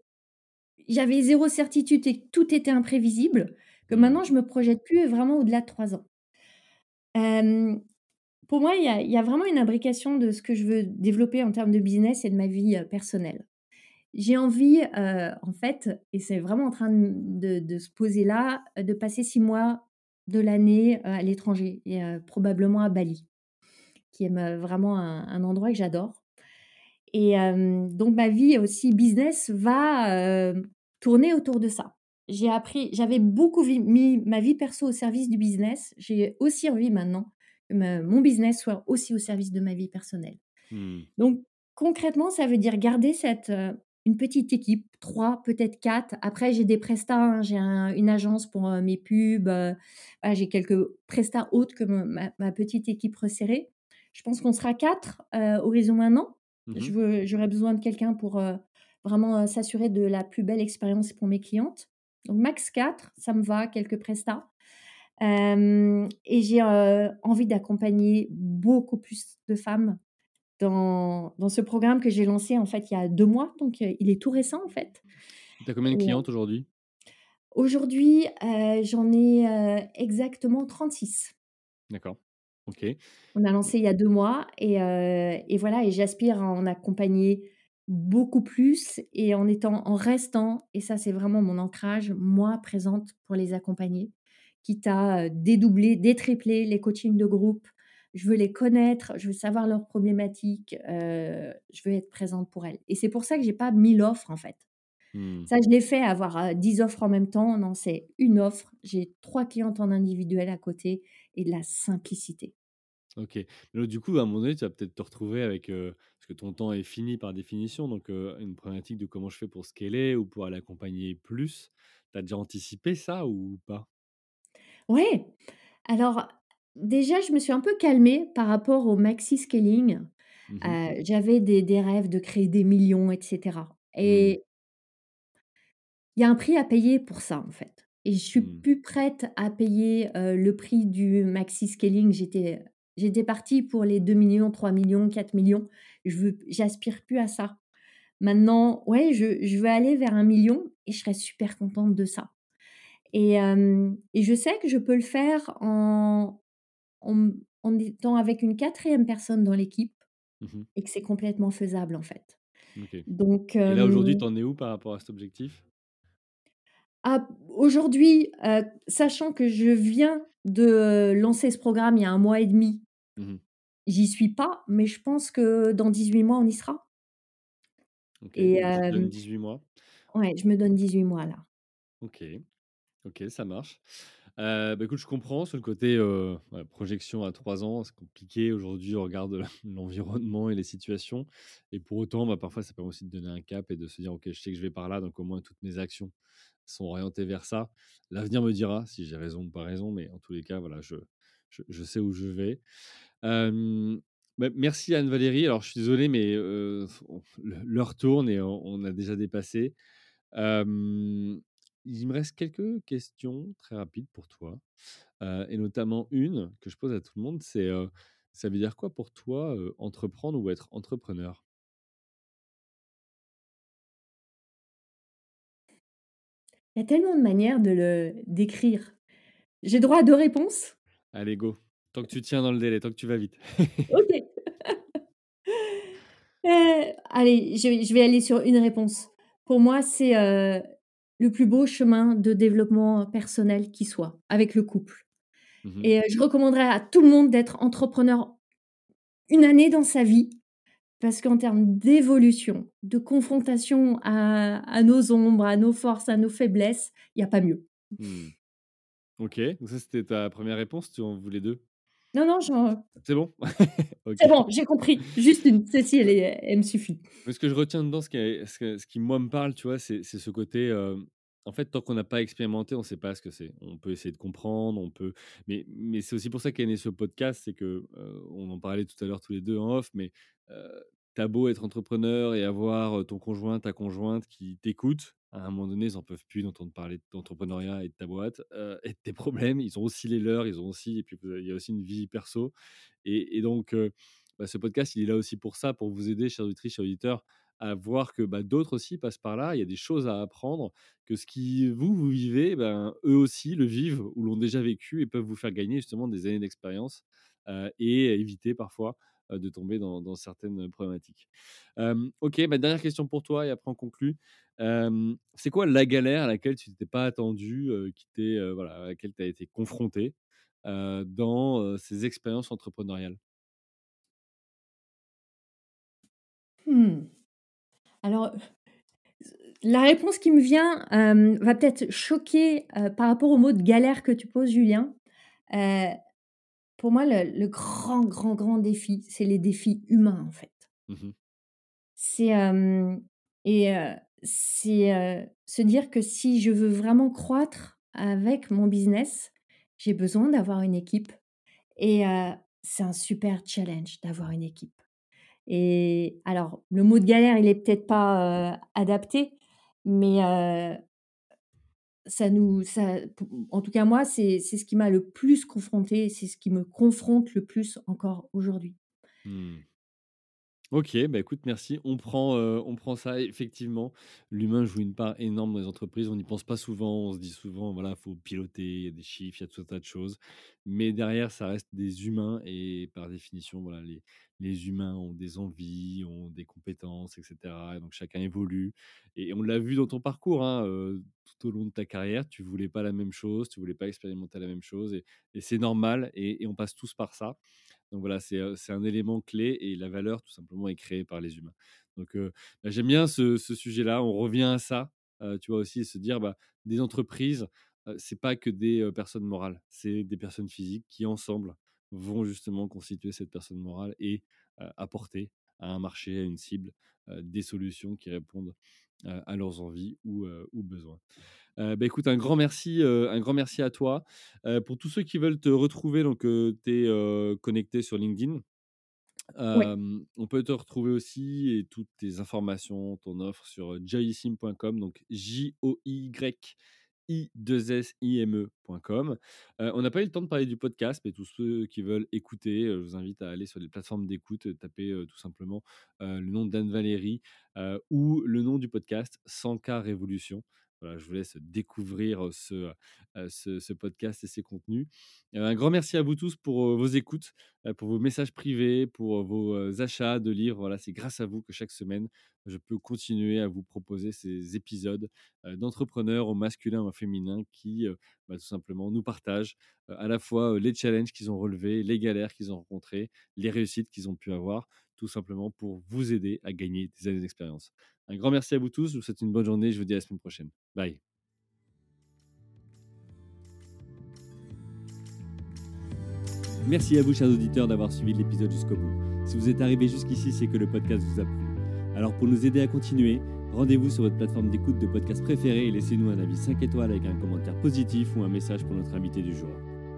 j'avais 0 certitude et que tout était imprévisible, que Mmh. maintenant je me projette plus vraiment au-delà de 3 ans. Pour moi, il y a il y a vraiment une imbrication de ce que je veux développer en termes de business et de ma vie, personnelle. j'ai envie, en fait et c'est vraiment en train de de de se poser là, de passer 6 mois de l'année, à l'étranger et probablement à Bali, qui est me vraiment un un endroit que j'adore et donc ma vie aussi business va, tourner autour de ça. J'ai appris j'avais beaucoup mis ma vie perso au service du business. J'ai aussi envie maintenant que mon business soit aussi au service de ma vie personnelle. Mmh. Donc concrètement, ça veut dire garder cette, une petite équipe, 3, peut-être 4. Après j'ai des prestats, hein, j'ai un une agence pour, mes pubs, voilà, j'ai quelques prestats autres que ma ma petite équipe resserrée. Je pense qu'on sera 4, heu, horizon 1 an. Mmh j'aurais besoin de quelqu'un pour, heu, vraiment, heu, s'assurer de la plus belle expérience pour mes clientes. Donc max 4, ça me va, quelques prestats. Et j'ai, heu, envie d'accompagner beaucoup plus de femmes dans dans ce programme que j'ai lancé, en fait, il y a 2 mois, donc il est tout récent, en fait Tu as combien de clientes aujourd'hui? aujourd'hui, j'en ai, exactement 36. D'accord, OK. On a lancé il y a 2 mois et voilà et j'aspire à en accompagner beaucoup plus et en étant en restant et ça, c'est vraiment mon ancrage, moi présente pour les accompagner, quitte à, dédoubler, détripler les coachings de groupe. Je veux les connaître, je veux savoir leurs problématiques, je veux être présente pour elles et c'est pour ça que j'ai pas 1000 offres, en fait. Mmh. Ça, je l'ai fait, avoir, heu, 10 offres en même temps. Non, c'est 1 offre. J'ai 3 clientes en individuel à côté et de la simplicité. OK. Donc du coup, à un moment donné, tu vas peut-être te retrouver avec, parce que ton temps est fini par définition, donc une problématique de comment je fais pour scaler ou pour aller accompagner plus. Tu as déjà anticipé ça ou pas? Ouais! Alors, déjà, je me suis un peu calmée par rapport au maxi scaling. Mmh j'avais des des rêves de créer des millions et cetera Mmh. et il y a un prix à payer pour ça, en fait et je suis Mmh. plus prête à payer, le prix du maxi scaling. J'étais j'étais partie pour les 2 000 000, 3 000 000, 4 000 000. Je veux j'aspire plus à ça. Maintenant, ouais, je je veux aller vers 1 000 000 et je serais super contente de ça et je sais que je peux le faire en en m en étant avec une 4e personne dans l'équipe Mmh mh. et que c'est complètement faisable, en fait. OK Donc et là, aujourd'hui, tu en es où par rapport à cet objectif? Ah, aujourd'hui, heu, sachant que je viens de lancer ce programme il y a 1 mois et 1/2 Mmh mh. j'y suis pas, mais je pense que dans 18 mois, on y sera. OK, Et donc te hem 18 mois? ouais, je me donne 18 mois, là. OK. OK, ça marche. Bah, écoute, je comprends sur le côté, voilà, projection à 3 ans, c'est compliqué aujourd'hui au regard de [LAUGHS] l'environnement et les situations et pour autant, bah, parfois, ça permet aussi de donner un cap et de se dire: «OK, je sais que je vais par là, donc au moins toutes mes actions sont orientées vers ça». L'avenir me dira si j'ai raison ou pas raison, mais en tous les cas, voilà, je sais où je vais. Bah, merci Anne-Valérie. Alors je suis désolé, mais l'heure tourne et on a déjà dépassé. Il me reste quelques questions très rapides pour toi, et notamment une que je pose à tout le monde, c'est, ça veut dire quoi pour toi, entreprendre ou être entrepreneur? Il y a tellement de manières de le décrire. J'ai droit à 2 réponses? Allez go, tant que tu tiens dans le délai, tant que tu vas vite. [LAUGHS] OK. Heu, allez, je vais je vais aller sur une réponse. Pour moi, c'est, heu, le plus beau chemin de développement personnel qui soit, avec le couple Mmh mh. et heu, je recommanderais à tout le monde d'être entrepreneur 1 année dans sa vie parce qu'en termes d'évolution, de confrontation à à nos ombres, à nos forces, à nos faiblesses, il y a pas mieux. Mmh. OK, donc ça, c'était ta 1re réponse? Tu en voulais 2? Non, non, j'en C'est bon? [LAUGHS] C'est OK. bon, j'ai compris, juste 1, celle-ci, elle elle me suffit. Mais ce que je retiens dedans, ce qui ce qui moi me parle, tu vois, c'est c'est ce côté, hem, en fait, tant qu'on n'a pas expérimenté, on sait pas ce que c'est. On peut essayer de comprendre, on peut mais c'est aussi pour ça qu'est né ce podcast, c'est que, heu, on en parlait tout à l'heure tous les 2 en off, mais heu, tu as beau être entrepreneur et avoir, heu, ton conjoint, ta conjointe qui t'écoute, à un moment donné, ils en peuvent plus d'entendre parler d'entrepreneuriat et de ta boîte, heu et de tes problèmes. Ils ont aussi les leurs, ils ont aussi et puis, il y a aussi une vie perso et donc bah, ce podcast, il est là aussi pour ça, pour vous aider, chères auditrices, chers auditeurs, à voir que, bah, d'autres aussi passent par là. Il y a des choses à apprendre, que ce qui vous, vous vivez, ben, eux aussi le vivent ou l'ont déjà vécu et peuvent vous faire gagner justement des années d'expérience, et éviter parfois, de tomber dans, certaines problématiques. ok, ma dernière question pour toi et après on conclut. c'est quoi la galère à laquelle tu t'étais pas attendu, qui voilà, à laquelle tu as été confronté dans ces expériences entrepreneuriales? Mmh. Alors, la réponse qui me vient va peut-être choquer par rapport au mot de galère que tu poses, Julien. pour moi, le, grand, grand, grand défi, c'est les défis humains, en fait. Mmh c'est et c'est se dire que si je veux vraiment croître avec mon business, j'ai besoin d'avoir une équipe. Et c'est un super challenge d'avoir une équipe. Et alors, le mot de galère, il est peut-être pas adapté, mais ça nous, en tout cas moi, c'est ce qui m'a le plus confronté, c'est ce qui me confronte le plus encore aujourd'hui. Mmh. Ok, bah écoute, merci. On prend, on prend ça. Effectivement, l'humain joue une part énorme dans les entreprises. On n'y pense pas souvent. On se dit souvent, voilà, il faut piloter, il y a des chiffres, il y a tout un tas de choses. Mais derrière, ça reste des humains. Et par définition, voilà, les, les humains ont des envies, ont des compétences, etc. Et donc chacun évolue. Et on l'a vu dans ton parcours, hein, tout au long de ta carrière. Tu voulais pas la même chose, tu voulais pas expérimenter la même chose. Et, c'est normal. et on passe tous par ça. Donc voilà, c'est un élément clé et la valeur, tout simplement, est créée par les humains. Donc bah, j'aime bien ce, sujet-là. On revient à ça, tu vois aussi, se dire, bah, des entreprises, c'est pas que des personnes morales, c'est des personnes physiques qui, ensemble, vont justement constituer cette personne morale et apporter à un marché, à une cible, des solutions qui répondent à leurs envies ou, ou besoins. Euh, bah, écoute, un grand merci, euh, un grand merci à toi. Euh, pour tous ceux qui veulent te retrouver, donc tu es connecté sur LinkedIn. On peut te retrouver aussi et toutes tes informations, ton offre sur joysim.com, donc J-O-Y i2sime.com. on n'a pas eu le temps de parler du podcast, mais tous ceux qui veulent écouter, je vous invite à aller sur les plateformes d'écoute, taper tout simplement le nom d'Anne Valérie ou le nom du podcast 100K Révolution je vous laisse découvrir ce, ce, podcast et ses contenus. Un grand merci à vous tous pour vos écoutes, pour vos messages privés, pour vos achats de livres. Voilà, c'est grâce à vous que chaque semaine, je peux continuer à vous proposer ces épisodes d'entrepreneurs au masculin ou au féminin qui, bah, tout simplement, nous partagent à la fois les challenges qu'ils ont relevés, les galères qu'ils ont rencontrées, les réussites qu'ils ont pu avoir, tout simplement pour vous aider à gagner des années d'expérience. Un grand merci à vous tous. Je vous souhaite une bonne journée. Je vous dis à la semaine prochaine. Bye. Merci à vous, chers auditeurs, d'avoir suivi l'épisode jusqu'au bout. Si vous êtes arrivé jusqu'ici, c'est que le podcast vous a plu. Alors, pour nous aider à continuer, rendez-vous sur votre plateforme d'écoute de podcast préférée et laissez-nous un avis 5 étoiles avec un commentaire positif ou un message pour notre invité du jour.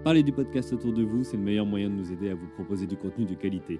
Parlez du podcast autour de vous, c'est le meilleur moyen de nous aider à vous proposer du contenu de qualité.